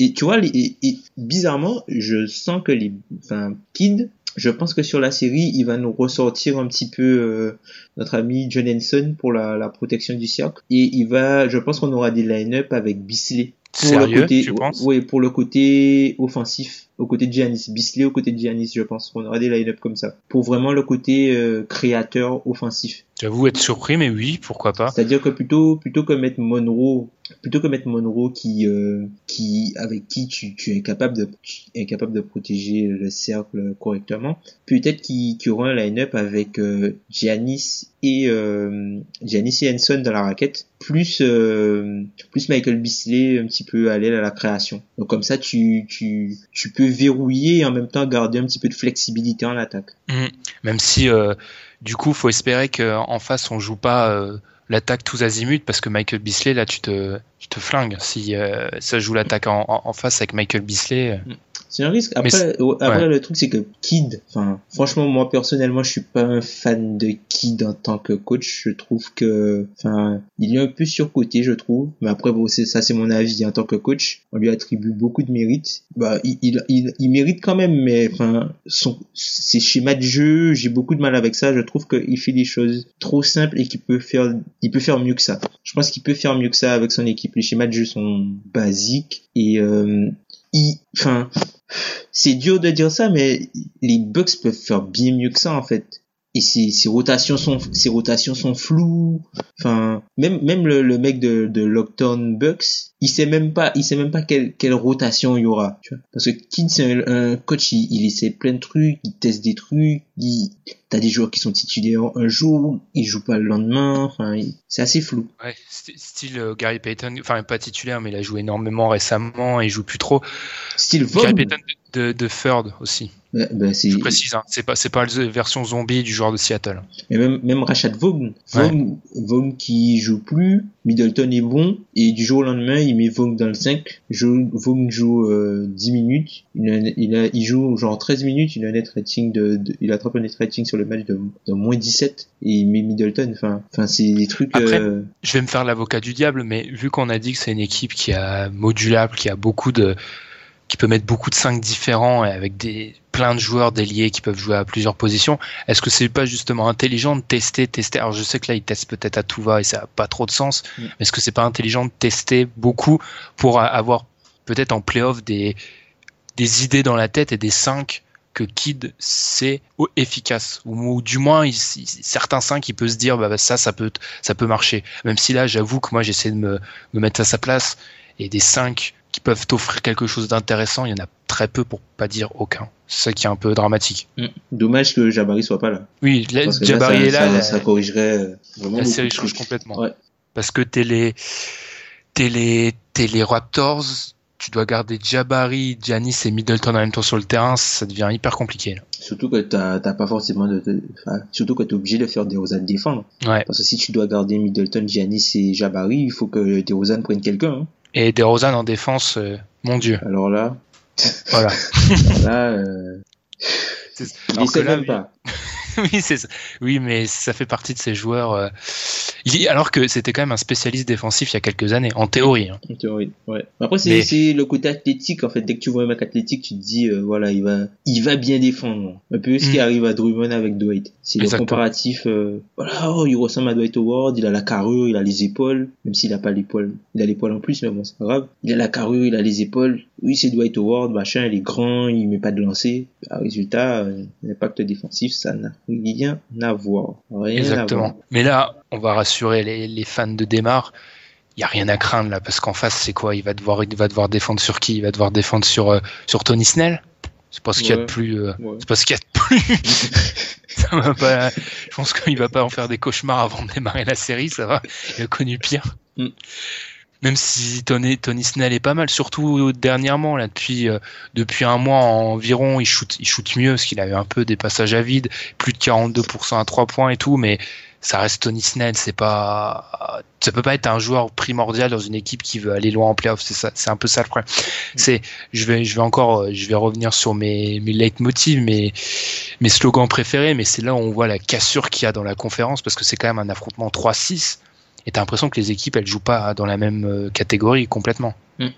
et tu vois, les, et, et bizarrement, je sens que les, enfin, Kid, je pense que sur la série, il va nous ressortir un petit peu euh, notre ami John Henson pour la, la protection du cercle. Et il va, je pense qu'on aura des line-up avec Bisley. Pour Sérieux, le côté, tu penses? Oui, pour le côté offensif, au côté de Giannis. Bisley au côté de Giannis, je pense. On aura des line-up comme ça. Pour vraiment le côté euh, créateur offensif. J'avoue être surpris, mais oui, pourquoi pas. C'est-à-dire que plutôt plutôt que mettre Monroe, plutôt que mettre Monroe qui euh, qui avec qui tu, tu es incapable de tu es incapable de protéger le cercle correctement, peut-être qu'il qu'il y aura un line-up avec euh, Giannis et euh, Giannis et Henson dans la raquette, plus euh, plus Michael Bisley un petit peu à l'aile à la création. Donc comme ça tu tu tu peux verrouiller et en même temps garder un petit peu de flexibilité en attaque. Mhm. Même si, euh, du coup, faut espérer qu'en face, on joue pas euh, l'attaque tous azimuts, parce que Michael Bisley, là, tu te, tu te flingues. Si euh, ça joue l'attaque en, en- face avec Michael Bisley, euh, C'est un risque. Après, après le truc, c'est que Kid, enfin, franchement, moi, personnellement, je suis pas un fan de Kid en tant que coach. Je trouve que, enfin, il est un peu surcoté, je trouve. Mais après, bon, ça, c'est mon avis en tant que coach. On lui attribue beaucoup de mérite. Bah, il, il, il, mérite quand même, mais, enfin, son, ses schémas de jeu, j'ai beaucoup de mal avec ça. Je trouve qu'il fait des choses trop simples et qu'il peut faire, il peut faire mieux que ça. Je pense qu'il peut faire mieux que ça avec son équipe. Les schémas de jeu sont basiques et, euh, enfin, c'est dur de dire ça, mais les Bucks peuvent faire bien mieux que ça en fait. Et ses, rotations sont ses rotations sont floues. Enfin, même même le, mec de de Lockdown Bucks, il sait même pas il sait même pas quelle quelle rotation il y aura. Tu vois Parce que Kid c'est un, coach, il, il essaie plein de trucs, il teste des trucs, il t'as des joueurs qui sont titulaires un jour, ils jouent pas le lendemain, enfin, c'est assez flou. Ouais, style euh, Gary Payton, enfin pas titulaire, mais il a joué énormément récemment, et il joue plus trop. Style Gary Payton de, de, Third aussi. Bah, bah, je précise, hein, c'est pas c'est pas la version zombie du joueur de Seattle. Mais même même Rashad Vaughn, Vaughn, Vaughn, qui joue plus, Middleton est bon et du jour au lendemain il met Vaughn dans le 5. Vaughn joue euh, 10 minutes, il, a, il, a, il joue genre 13 minutes, il a un net rating de, de il attrape un net rating sur le match de, de moins 17 et il met Middleton. Enfin, enfin c'est des trucs. Après, euh, je vais me faire l'avocat du diable, mais vu qu'on a dit que c'est une équipe qui a modulable, qui a beaucoup de qui peut mettre beaucoup de 5 différents et avec des plein de joueurs déliés qui peuvent jouer à plusieurs positions. Est-ce que c'est pas justement intelligent de tester, tester? Alors je sais que là ils testent peut-être à tout va et ça a pas trop de sens. Mm. Mais est-ce que c'est pas intelligent de tester beaucoup pour avoir peut-être en playoff des des idées dans la tête et des 5 que Kid c'est efficace? Ou, du moins il, certains 5 il peut se dire bah, bah, ça ça peut ça peut marcher. Même si là j'avoue que moi j'essaie de me, me mettre à sa place et des 5 qui peuvent t'offrir quelque chose d'intéressant, il y en a très peu pour pas dire aucun. C'est ça qui est un peu dramatique. Mm. Dommage que Jabari soit pas là. Oui, Jabari est là. Ça, corrigerait euh, vraiment. La série change complètement. Parce que t'es les, t'es les, t'es les Raptors, tu dois garder Jabari, Giannis et Middleton en même temps sur le terrain, ça devient hyper compliqué. Là. Surtout que t'as pas forcément de, surtout que t'es obligé de faire des Rosanne défendre. Ouais. Parce que si tu dois garder Middleton, Giannis et Jabari, il faut que des Rosanne prennent quelqu'un. Hein. Et DeRozan en défense, euh, mon dieu. Alors là. Voilà. là, euh... il même pas. oui, c'est oui, mais ça fait partie de ces joueurs. Euh, alors que c'était quand même un spécialiste défensif il y a quelques années, en théorie. Hein. En théorie, ouais. Après, c'est le côté athlétique. En fait, dès que tu vois un mec athlétique, tu te dis, euh, voilà, il va, il va bien défendre. Un peu ce qui mm. arrive à Drummond avec Dwight. C'est le comparatif. Euh, voilà, oh, il ressemble à Dwight Howard. Il a la carrure, il a les épaules, même s'il a pas l'épaule. Il a l'épaule en plus, mais bon, c'est pas grave. Il a la carrure, il a les épaules. Oui, c'est Dwight Howard, machin. Il est grand, il met pas de lancer. Bah, résultat, l'impact défensif, ça n'a rien à voir. Exactement. Mais là, on va rassurer les, fans de Démarre. Il y a rien à craindre là, parce qu'en face, c'est quoi? Il va devoir, il va devoir défendre sur qui? Il va devoir défendre sur euh, sur Tony Snell? C'est pas ce qu'il y a de plus. Euh, c'est pas ce qu'il y a de plus. ça va pas. Je pense qu'il va pas en faire des cauchemars avant de démarrer la série. Ça va. Il a connu pire. Mm. Même si Tony, Tony Snell est pas mal, surtout dernièrement, là, depuis, euh, depuis un mois environ, il shoot, il shoot mieux parce qu'il avait un peu des passages à vide, plus de 42% à 3 points et tout, mais ça reste Tony Snell, c'est pas, ça peut pas être un joueur primordial dans une équipe qui veut aller loin en playoff, c'est ça, c'est un peu ça le problème. Mm. C'est, je vais, je vais encore, je vais revenir sur mes, mes leitmotivs, mes, mes slogans préférés, mais c'est là où on voit la cassure qu'il y a dans la conférence parce que c'est quand même un affrontement 3-6 et t'as l'impression que les équipes elles jouent pas dans la même euh, catégorie complètement. Hmm.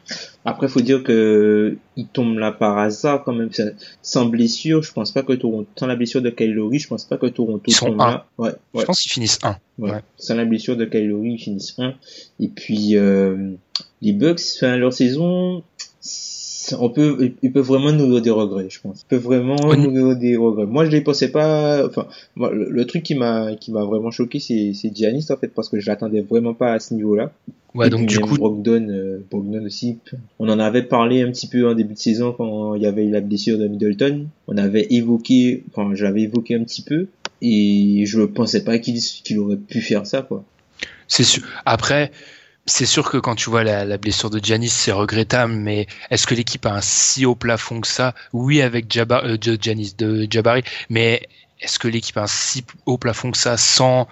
Après, faut dire que il tombe là par hasard quand même. Sans blessure, je pense pas que Toronto, sans la blessure de Kylori, je pense pas que Toronto ils sont là. Ouais, Je pense qu'ils finissent 1. Ouais. Sans la blessure de Kylori, ils finissent 1. Et puis euh, les Bucks, fin leur saison, on peut, ils peuvent vraiment nourrir des regrets, je pense. Ils peuvent vraiment nourrir des regrets. Moi, je les pensais pas, enfin, le, truc qui m'a, qui m'a vraiment choqué, c'est, c'est Giannis, en fait, parce que je l'attendais vraiment pas à ce niveau-là. Ouais, donc du coup. Brogdon, euh, Brogdon aussi. On en avait parlé un petit peu en début de saison quand il y avait eu la blessure de Middleton. On avait évoqué, enfin, j'avais évoqué un petit peu. Et je ne pensais pas qu'il, qu'il aurait pu faire ça, quoi. C'est sûr. Après, c'est sûr que quand tu vois la, blessure de Giannis, c'est regrettable, mais est-ce que l'équipe a un si haut plafond que ça? Oui, avec Jabba, euh, Giannis de Jabari, mais est-ce que l'équipe a un si haut plafond que ça sans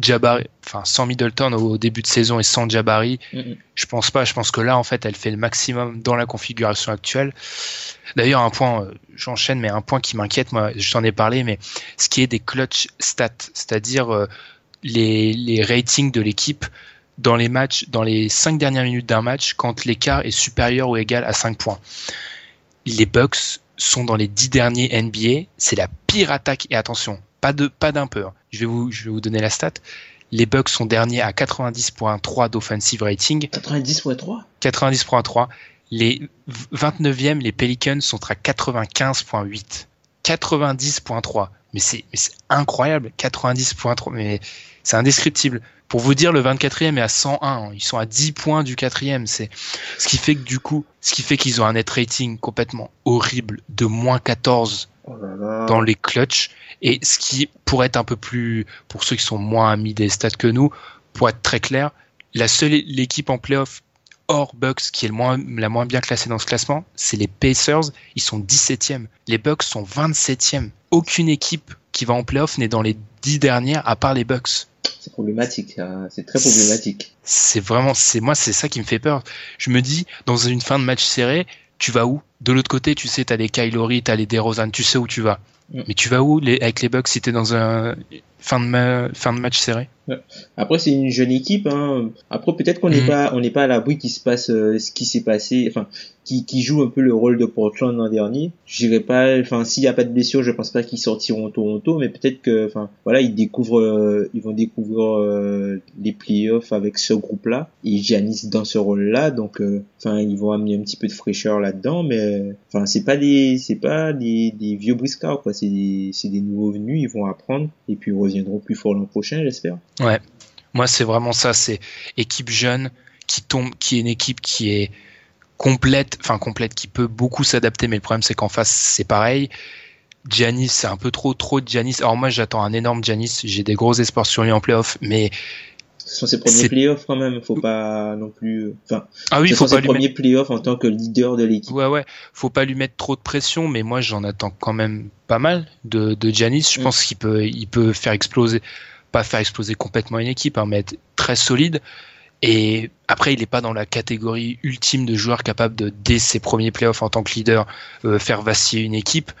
Jabari, enfin sans Middleton au début de saison et sans Jabari, Mhm. je pense pas. Je pense que là, en fait, elle fait le maximum dans la configuration actuelle. D'ailleurs, un point, euh, j'enchaîne, mais un point qui m'inquiète, moi, je t'en ai parlé, mais ce qui est des clutch stats, c'est-à-dire euh, les, les ratings de l'équipe dans les matchs, dans les cinq dernières minutes d'un match, quand l'écart est supérieur ou égal à 5 points. Les Bucks sont dans les 10 derniers NBA, c'est la pire attaque, et attention, pas de pas d'un peu. Je vais vous je vais vous donner la stat. Les Bucks sont derniers à 90.3 d'offensive rating, 90.3 90.3. Les 29e, les Pelicans sont à 95.8. 90.3. Mais c'est mais c'est incroyable, 90.3. Mais c'est indescriptible. Pour vous dire, le 24e est à 101. Ils sont à 10 points du quatrième. C'est ce qui fait que du coup, ce qui fait qu'ils ont un net rating complètement horrible de moins 14 Oh là là. dans les clutches. Et ce qui pourrait être un peu plus, pour ceux qui sont moins amis des stats que nous, pour être très clair, la seule l'équipe en playoff hors Bucks qui est le moins, la moins bien classée dans ce classement, c'est les Pacers. Ils sont 17e. Les Bucks sont 27e. Aucune équipe qui va en playoff n'est dans les 10 dernières à part les Bucks. C'est problématique, hein. c'est très problématique. C'est vraiment, c'est moi, c'est ça qui me fait peur. Je me dis, dans une fin de match serré, tu vas où? De l'autre côté, tu sais, t'as les Kylori, t'as les DeRozan, tu sais où tu vas. Mm. Mais tu vas où les, avec les Bucks si t'es dans un fin de, ma- fin de match serré? Après c'est une jeune équipe. Hein. Après peut-être qu'on n'est Mhm. pas on n'est pas à l'abri qu'il se passe euh, ce qui s'est passé. Enfin qui, joue un peu le rôle de Portland l'an dernier. Je dirais pas. Enfin s'il y a pas de blessure, je pense pas qu'ils sortiront Toronto. Mais peut-être que enfin voilà ils découvrent euh, ils vont découvrir euh, les playoffs avec ce groupe-là et Giannis dans ce rôle-là. Donc euh, enfin ils vont amener un petit peu de fraîcheur là-dedans. Mais enfin c'est pas des c'est pas des, des vieux briscards quoi. C'est des des nouveaux venus. Ils vont apprendre et puis ils reviendront plus fort l'an prochain j'espère. Moi, c'est vraiment ça. C'est équipe jeune qui tombe, qui est une équipe qui est complète, enfin complète, qui peut beaucoup s'adapter. Mais le problème, c'est qu'en face, c'est pareil. Giannis, c'est un peu trop, trop de Giannis. Alors moi, j'attends un énorme Giannis. J'ai des gros espoirs sur lui en playoff, mais Ce sont ses premiers playoffs quand même, faut pas non plus. Enfin, ah oui, ce faut sont pas ses lui mettre. premiers playoffs en tant que leader de l'équipe. Ouais, ouais, faut pas lui mettre trop de pression, mais moi j'en attends quand même pas mal de, de Giannis. Je Mm. pense qu'il peut, il peut faire exploser, pas faire exploser complètement une équipe, hein, mais être très solide. Et après, il est pas dans la catégorie ultime de joueur capable de, dès ses premiers playoffs en tant que leader, euh, faire vaciller une équipe.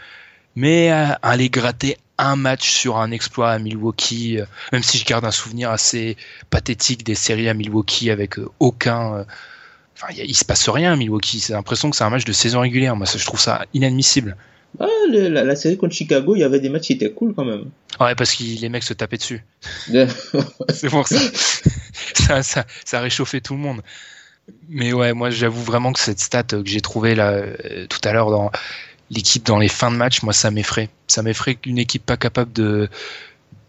Mais euh, aller gratter un match sur un exploit à Milwaukee, euh, même si je garde un souvenir assez pathétique des séries à Milwaukee avec aucun. Enfin, il, se passe rien à Milwaukee. C'est l'impression que c'est un match de saison régulière. Moi, je trouve ça inadmissible. Ah, le- la, la série contre Chicago, il y avait des matchs qui étaient cool quand même. Ouais, parce que les mecs se tapaient dessus. De- C'est pour ça. ça, ça. Ça a réchauffé tout le monde. Mais ouais, moi, j'avoue vraiment que cette stat que j'ai trouvée là euh, tout à l'heure dans l'équipe dans les fins de match, moi, ça m'effraie. Ça m'effraie qu'une équipe pas capable de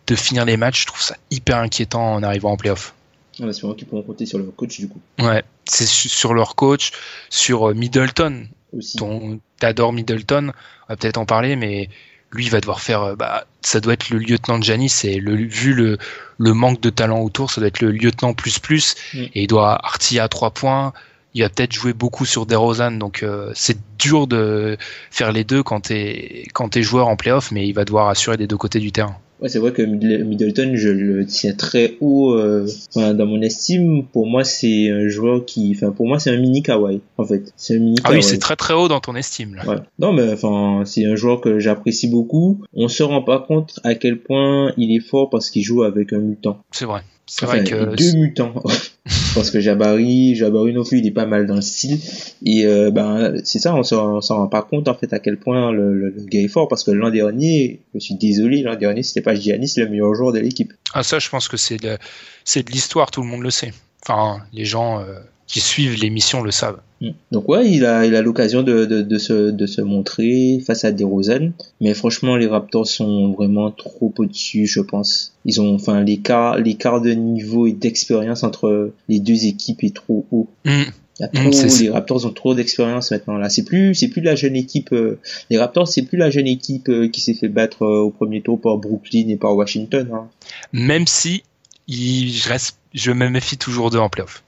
de finir les matchs. Je trouve ça hyper inquiétant en arrivant en playoff. En espérant qu'ils pourront compter sur leur coach du coup. Ouais, c'est su- sur leur coach, sur euh, Middleton, Aussi. ton t'adores Middleton, on va peut-être en parler, mais lui il va devoir faire, euh, bah, ça doit être le lieutenant de Janis et le, vu le, le manque de talent autour, ça doit être le lieutenant plus plus, Mm. et il doit artiller à trois points. Il va peut-être jouer beaucoup sur DeRozan, donc euh, c'est dur de faire les deux quand t'es quand t'es joueur en playoff, mais il va devoir assurer des deux côtés du terrain. Ouais, c'est vrai que Middle- Middleton, je le tiens très haut euh, enfin, dans mon estime. Pour moi, c'est un joueur qui, enfin, pour moi, c'est un mini Kawhi, en fait. C'est un mini Ah oui, c'est très très haut dans ton estime là. Ouais. Non, mais enfin, c'est un joueur que j'apprécie beaucoup. On se rend pas compte à quel point il est fort parce qu'il joue avec un mutant. C'est vrai. C'est Enfin, vrai que deux mutants. parce que Jabari, Jabari non plus, il est pas mal dans le style. Et euh, ben, c'est ça, on s'en on s'en rend pas compte en fait à quel point le, le, le gars est fort. Parce que l'an dernier, je suis désolé, l'an dernier, c'était pas Giannis le meilleur joueur de l'équipe. Ah ça, je pense que c'est de, c'est de l'histoire, tout le monde le sait. Enfin, les gens euh, qui suivent l'émission le savent. Mm. Donc ouais, il a il a l'occasion de, de, de, se, de se montrer face à DeRozan, mais franchement les Raptors sont vraiment trop au-dessus, je pense. Ils ont enfin l'écart l'écart de niveau et d'expérience entre les deux équipes est trop haut. Mm. Il y a Mm, trop, les Raptors ont trop d'expérience maintenant là. C'est plus c'est plus la jeune équipe euh, les Raptors c'est plus la jeune équipe euh, qui s'est fait battre euh, au premier tour par Brooklyn et par Washington. Hein. Même si il, je reste, je me méfie toujours d'eux en playoff.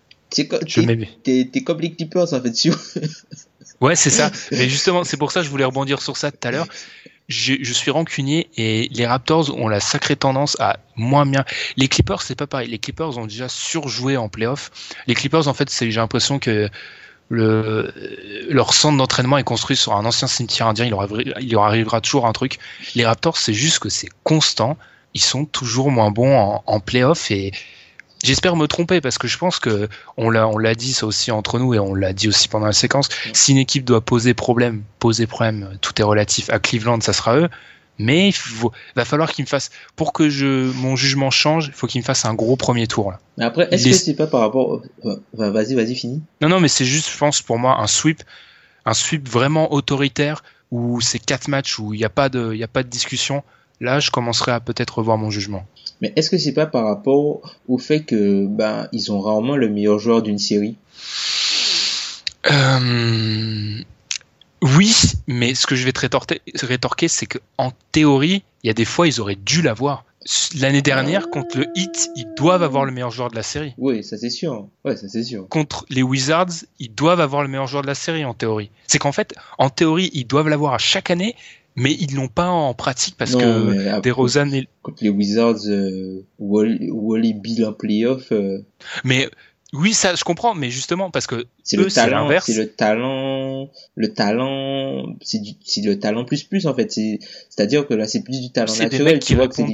T'es- comme les Clippers en fait. Ouais, c'est ça. Mais justement, c'est pour ça que je voulais rebondir sur ça tout à l'heure. je, je suis rancunier et les Raptors ont la sacrée tendance à moins bien. Les Clippers, c'est pas pareil. Les Clippers ont déjà surjoué en playoff. Les Clippers, en fait, j'ai l'impression que le, leur centre d'entraînement est construit sur un ancien cimetière indien. Il leur, arrivera, il leur arrivera toujours un truc. Les Raptors, c'est juste que c'est constant. Ils sont toujours moins bons en, en playoff et j'espère me tromper parce que je pense que on l'a on l'a dit ça aussi entre nous et on l'a dit aussi pendant la séquence. Si une équipe doit poser problème, poser problème, tout est relatif à Cleveland, ça sera eux. Mais il va falloir qu'il me fasse pour que je mon jugement change. Il faut qu'il me fasse un gros premier tour là. Mais après, est-ce Les- que c'est pas par rapport. Vas-y, vas-y, fini. Non non mais c'est juste je pense pour moi un sweep, un sweep vraiment autoritaire où c'est quatre matchs où il n'y a pas de il y a pas de discussion. Là je commencerai à peut-être revoir mon jugement. Mais est-ce que c'est pas par rapport au fait que ben ils ont rarement le meilleur joueur d'une série? Euh, oui, mais ce que je vais te rétorquer, rétorquer c'est que en théorie, il y a des fois, ils auraient dû l'avoir. L'année dernière, contre le Heat, ils doivent avoir le meilleur joueur de la série. Oui, ça c'est sûr. Ouais, ça c'est sûr. Contre les Wizards, ils doivent avoir le meilleur joueur de la série en théorie. C'est qu'en fait, en théorie, ils doivent l'avoir à chaque année, mais ils l'ont pas en pratique parce Non, que DeRozan. Contre les Wizards, euh, Wally, Wally Bill en playoff, euh, Mais oui, ça, je comprends, mais justement parce que c'est le talent, c'est le talent, le talent, c'est du, c'est le talent plus plus en fait. C'est, c'est-à-dire que là c'est plus du talent naturel. qui Tu vois que c'est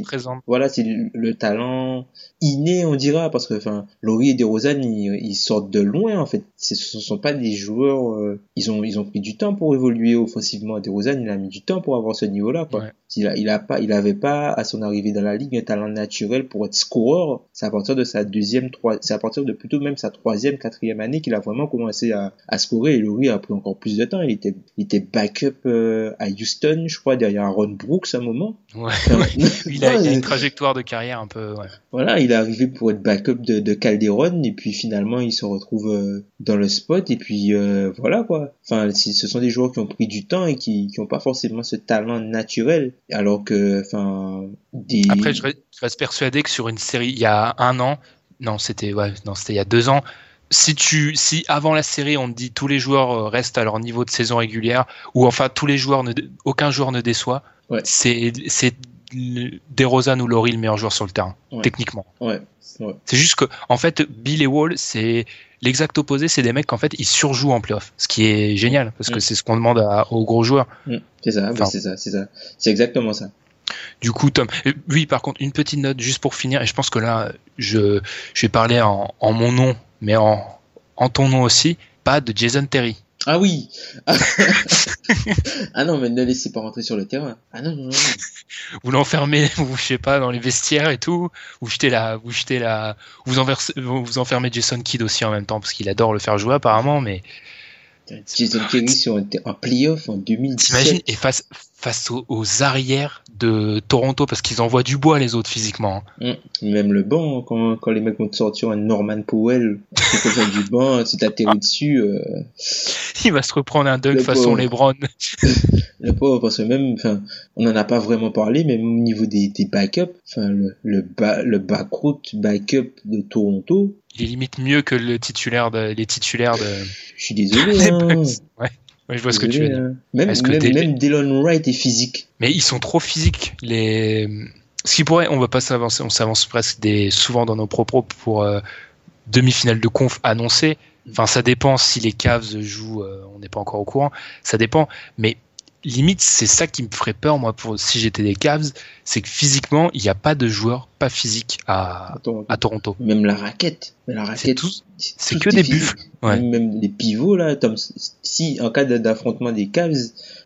voilà, c'est le, le talent inné, on dira, parce que enfin, Laurie et DeRozan, ils, ils sortent de loin en fait. Ce ne sont pas des joueurs, euh, ils ont ils ont pris du temps pour évoluer offensivement. DeRozan, il a mis du temps pour avoir ce niveau-là, quoi. Ouais. Il a, il a pas, il avait pas à son arrivée dans la ligue un talent naturel pour être scoreur. C'est à partir de sa deuxième, trois, c'est à partir de plutôt même sa troisième, quatrième année qu'il a vraiment commencé à, à scorer. Et Laurie a pris encore plus de temps. Il était, il était backup euh, à Houston, je crois, derrière Aaron Brooks à un moment. Ouais. Il a, il a ouais, une trajectoire de carrière un peu. Ouais. voilà, il est arrivé pour être backup de, de Calderon et puis finalement il se retrouve euh, dans le spot et puis euh, voilà quoi. Enfin, ce sont des joueurs qui ont pris du temps et qui qui ont pas forcément ce talent naturel, alors que enfin des. Après, je, re- je reste persuadé que sur une série, il y a un an, non, c'était ouais, non, c'était il y a deux ans. Si tu, si avant la série, on te dit tous les joueurs euh, restent à leur niveau de saison régulière, ou enfin tous les joueurs, ne, aucun joueur ne déçoit, Ouais. c'est DeRozan ou Laurie le meilleur joueur sur le terrain, Ouais. techniquement. Ouais. ouais. C'est juste que, en fait, Bill et Wall, c'est l'exact opposé. C'est des mecs qu'en fait ils surjouent en playoff, ce qui est génial parce que Mm. c'est ce qu'on demande à- aux gros joueurs. Mm, C'est ça, Enfin. c'est ça, c'est ça. C'est exactement ça. Du coup, Tom, euh, oui, par contre, une petite note juste pour finir, et je pense que là, je, je vais parler en, en mon nom, mais en, en ton nom aussi, pas de Jason Terry. Ah oui. ah non, mais ne laissez pas rentrer sur le terrain. Ah non non non. Vous l'enfermez, vous, je sais pas, dans les vestiaires et tout, vous jetez la, vous jetez la, vous vous enfermez Jason Kidd aussi en même temps, parce qu'il adore le faire jouer apparemment, mais Jason Terry sur un, playoff en 2017. t'imagines, et face, face aux, aux arrières de Toronto, parce qu'ils envoient du bois les autres physiquement. hein. Mm. Même le banc, quand, quand les mecs vont te sortir un Norman Powell, c'est comme ça du banc, si t'atterris dessus, euh, Il va se reprendre un dunk Le façon pauvre. LeBron. le pauvre, parce que même, enfin, on en a pas vraiment parlé, mais même au niveau des, des backups, enfin, le, le, ba, le backroot backup de Toronto, Il est limite mieux que le titulaire de, les titulaires de, je suis désolé, hein. Ouais. Ouais, je vois ce que tu veux dire. hein. Même, que même, même Dylan Wright est physique. Mais ils sont trop physiques. Les... Ce qui pourrait, on va pas s'avancer, on s'avance presque des, souvent dans nos propos pour euh, demi-finale de conf annoncée. Enfin, ça dépend si les Cavs jouent, euh, on n'est pas encore au courant. Ça dépend. Mais limite, c'est ça qui me ferait peur, moi, pour si j'étais des Cavs, c'est que physiquement, il n'y a pas de joueurs pas physiques à, Attends, à Toronto. même la raquette. La C'est raquette, que des buffles. Ouais. Même, les pivots, là, Tom, si, en cas d'affrontement des Cavs,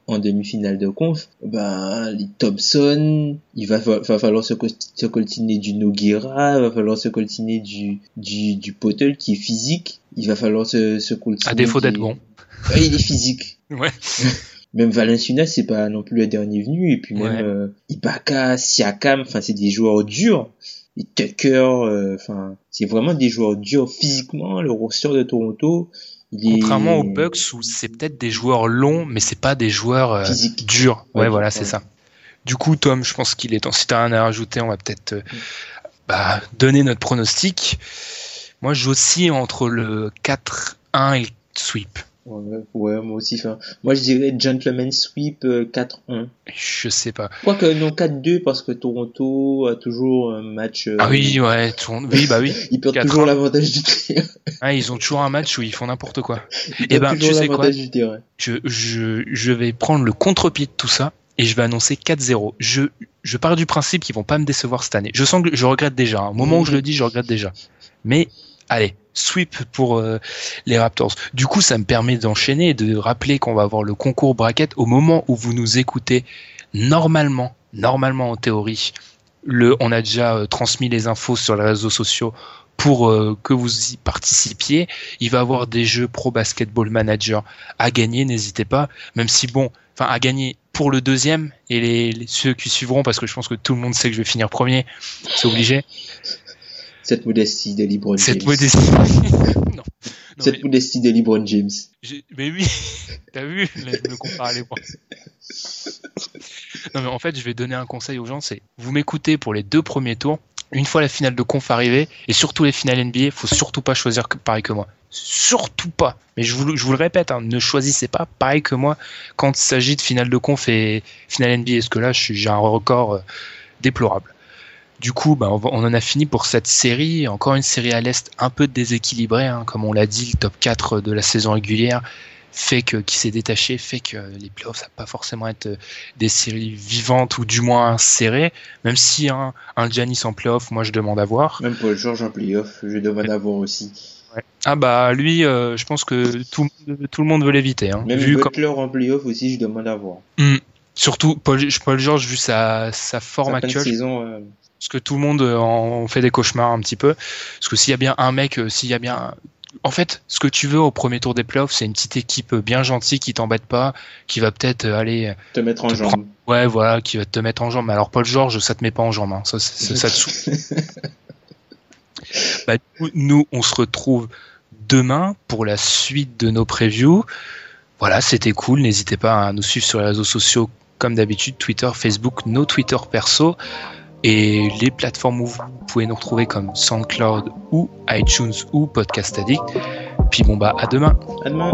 en demi-finale de conf, ben, les Thompson, il va, fa- va falloir se, co- se coltiner du Noguera, il va falloir se coltiner du, du, du Potel qui est physique, il va falloir se, se coltiner. À défaut des- d'être bon. Ouais, il est physique. Ouais. Même Valenciunas, c'est pas non plus le dernier venu, et puis même, Ouais. euh, Ibaka, Siakam, enfin, c'est des joueurs durs. Et Tucker, euh, enfin, c'est vraiment des joueurs durs physiquement, le roster de Toronto. Il est Contrairement aux Bucks où c'est peut-être des joueurs longs, mais c'est pas des joueurs euh, durs. Ouais, Ouais, voilà, ouais. c'est ça. Du coup, Tom, je pense qu'il est temps. Si t'as rien à rajouter, on va peut-être euh, bah, donner notre pronostic. Moi, je aussi entre le 4-1 et le sweep. Ouais, ouais, moi aussi. Enfin, moi, je dirais Gentleman Sweep euh, 4-1. Je sais pas. Quoique, non, 4-2 parce que Toronto a toujours un match. euh, Ah oui, ouais, tout- oui, bah oui. Ils perdent 4-1. toujours l'avantage du terrain. Ah, ils ont toujours un match où ils font n'importe quoi. Ils Eh ben, tu sais quoi je, je, je vais prendre le contre-pied de tout ça et je vais annoncer 4-0. Je, je pars du principe qu'ils vont pas me décevoir cette année. Je sens que je regrette déjà. hein. Au moment où je le dis, je regrette déjà. Mais allez, sweep pour euh, les Raptors. Du coup, ça me permet d'enchaîner et de rappeler qu'on va avoir le concours bracket au moment où vous nous écoutez. Normalement, normalement en théorie, le, on a déjà euh, transmis les infos sur les réseaux sociaux pour euh, que vous y participiez. Il va y avoir des jeux Pro Basketball Manager à gagner, n'hésitez pas. Même si bon, enfin à gagner pour le deuxième et ceux qui suivront, parce que je pense que tout le monde sait que je vais finir premier, c'est obligé. Cette modestie de LeBron Cette James. modestie. non. Non, Cette mais, modestie de LeBron James. mais oui, t'as vu, là, je me compare à points. Non mais en fait, je vais donner un conseil aux gens, c'est vous m'écoutez pour les deux premiers tours. Une fois la finale de conf arrivée, et surtout les finales NBA, faut surtout pas choisir pareil que moi. Surtout pas. Mais je vous, le- je vous le répète, hein, ne choisissez pas pareil que moi quand il s'agit de finale de conf et finale NBA, parce que là, j'ai un record euh, déplorable. Du coup, bah, on, va- on en a fini pour cette série. Encore une série à l'Est un peu déséquilibrée, hein, comme on l'a dit, le top 4 de la saison régulière fait que qui s'est détaché fait que les playoffs ça va pas forcément être euh, des séries vivantes ou du moins serrées même si un, un Giannis en playoff moi je demande à voir Même Paul George en playoff, je demande à voir aussi. ah bah lui euh, je pense que tout, tout le monde veut l'éviter hein. Même vu comme- Butler en playoff aussi, je demande à voir. Hmm. surtout Paul, Paul George vu sa, sa forme Sa actuelle saison, euh, parce que tout le monde euh, en fait des cauchemars un petit peu. Parce que s'il y a bien un mec, euh, s'il y a bien, en fait, ce que tu veux au premier tour des playoffs, c'est une petite équipe euh, bien gentille qui t'embête pas, qui va peut-être aller, te mettre en Te jambe. ouais, voilà, qui va te mettre en jambe. Mais alors Paul George, ça te met pas en jambe, hein. ça, ça, ça te saoule. Bah, nous, on se retrouve demain pour la suite de nos previews. Voilà, c'était cool. N'hésitez pas à nous suivre sur les réseaux sociaux comme d'habitude, Twitter, Facebook, nos Twitter perso et les plateformes où vous pouvez nous retrouver comme SoundCloud ou iTunes ou Podcast Addict. Puis bon bah à demain. À demain.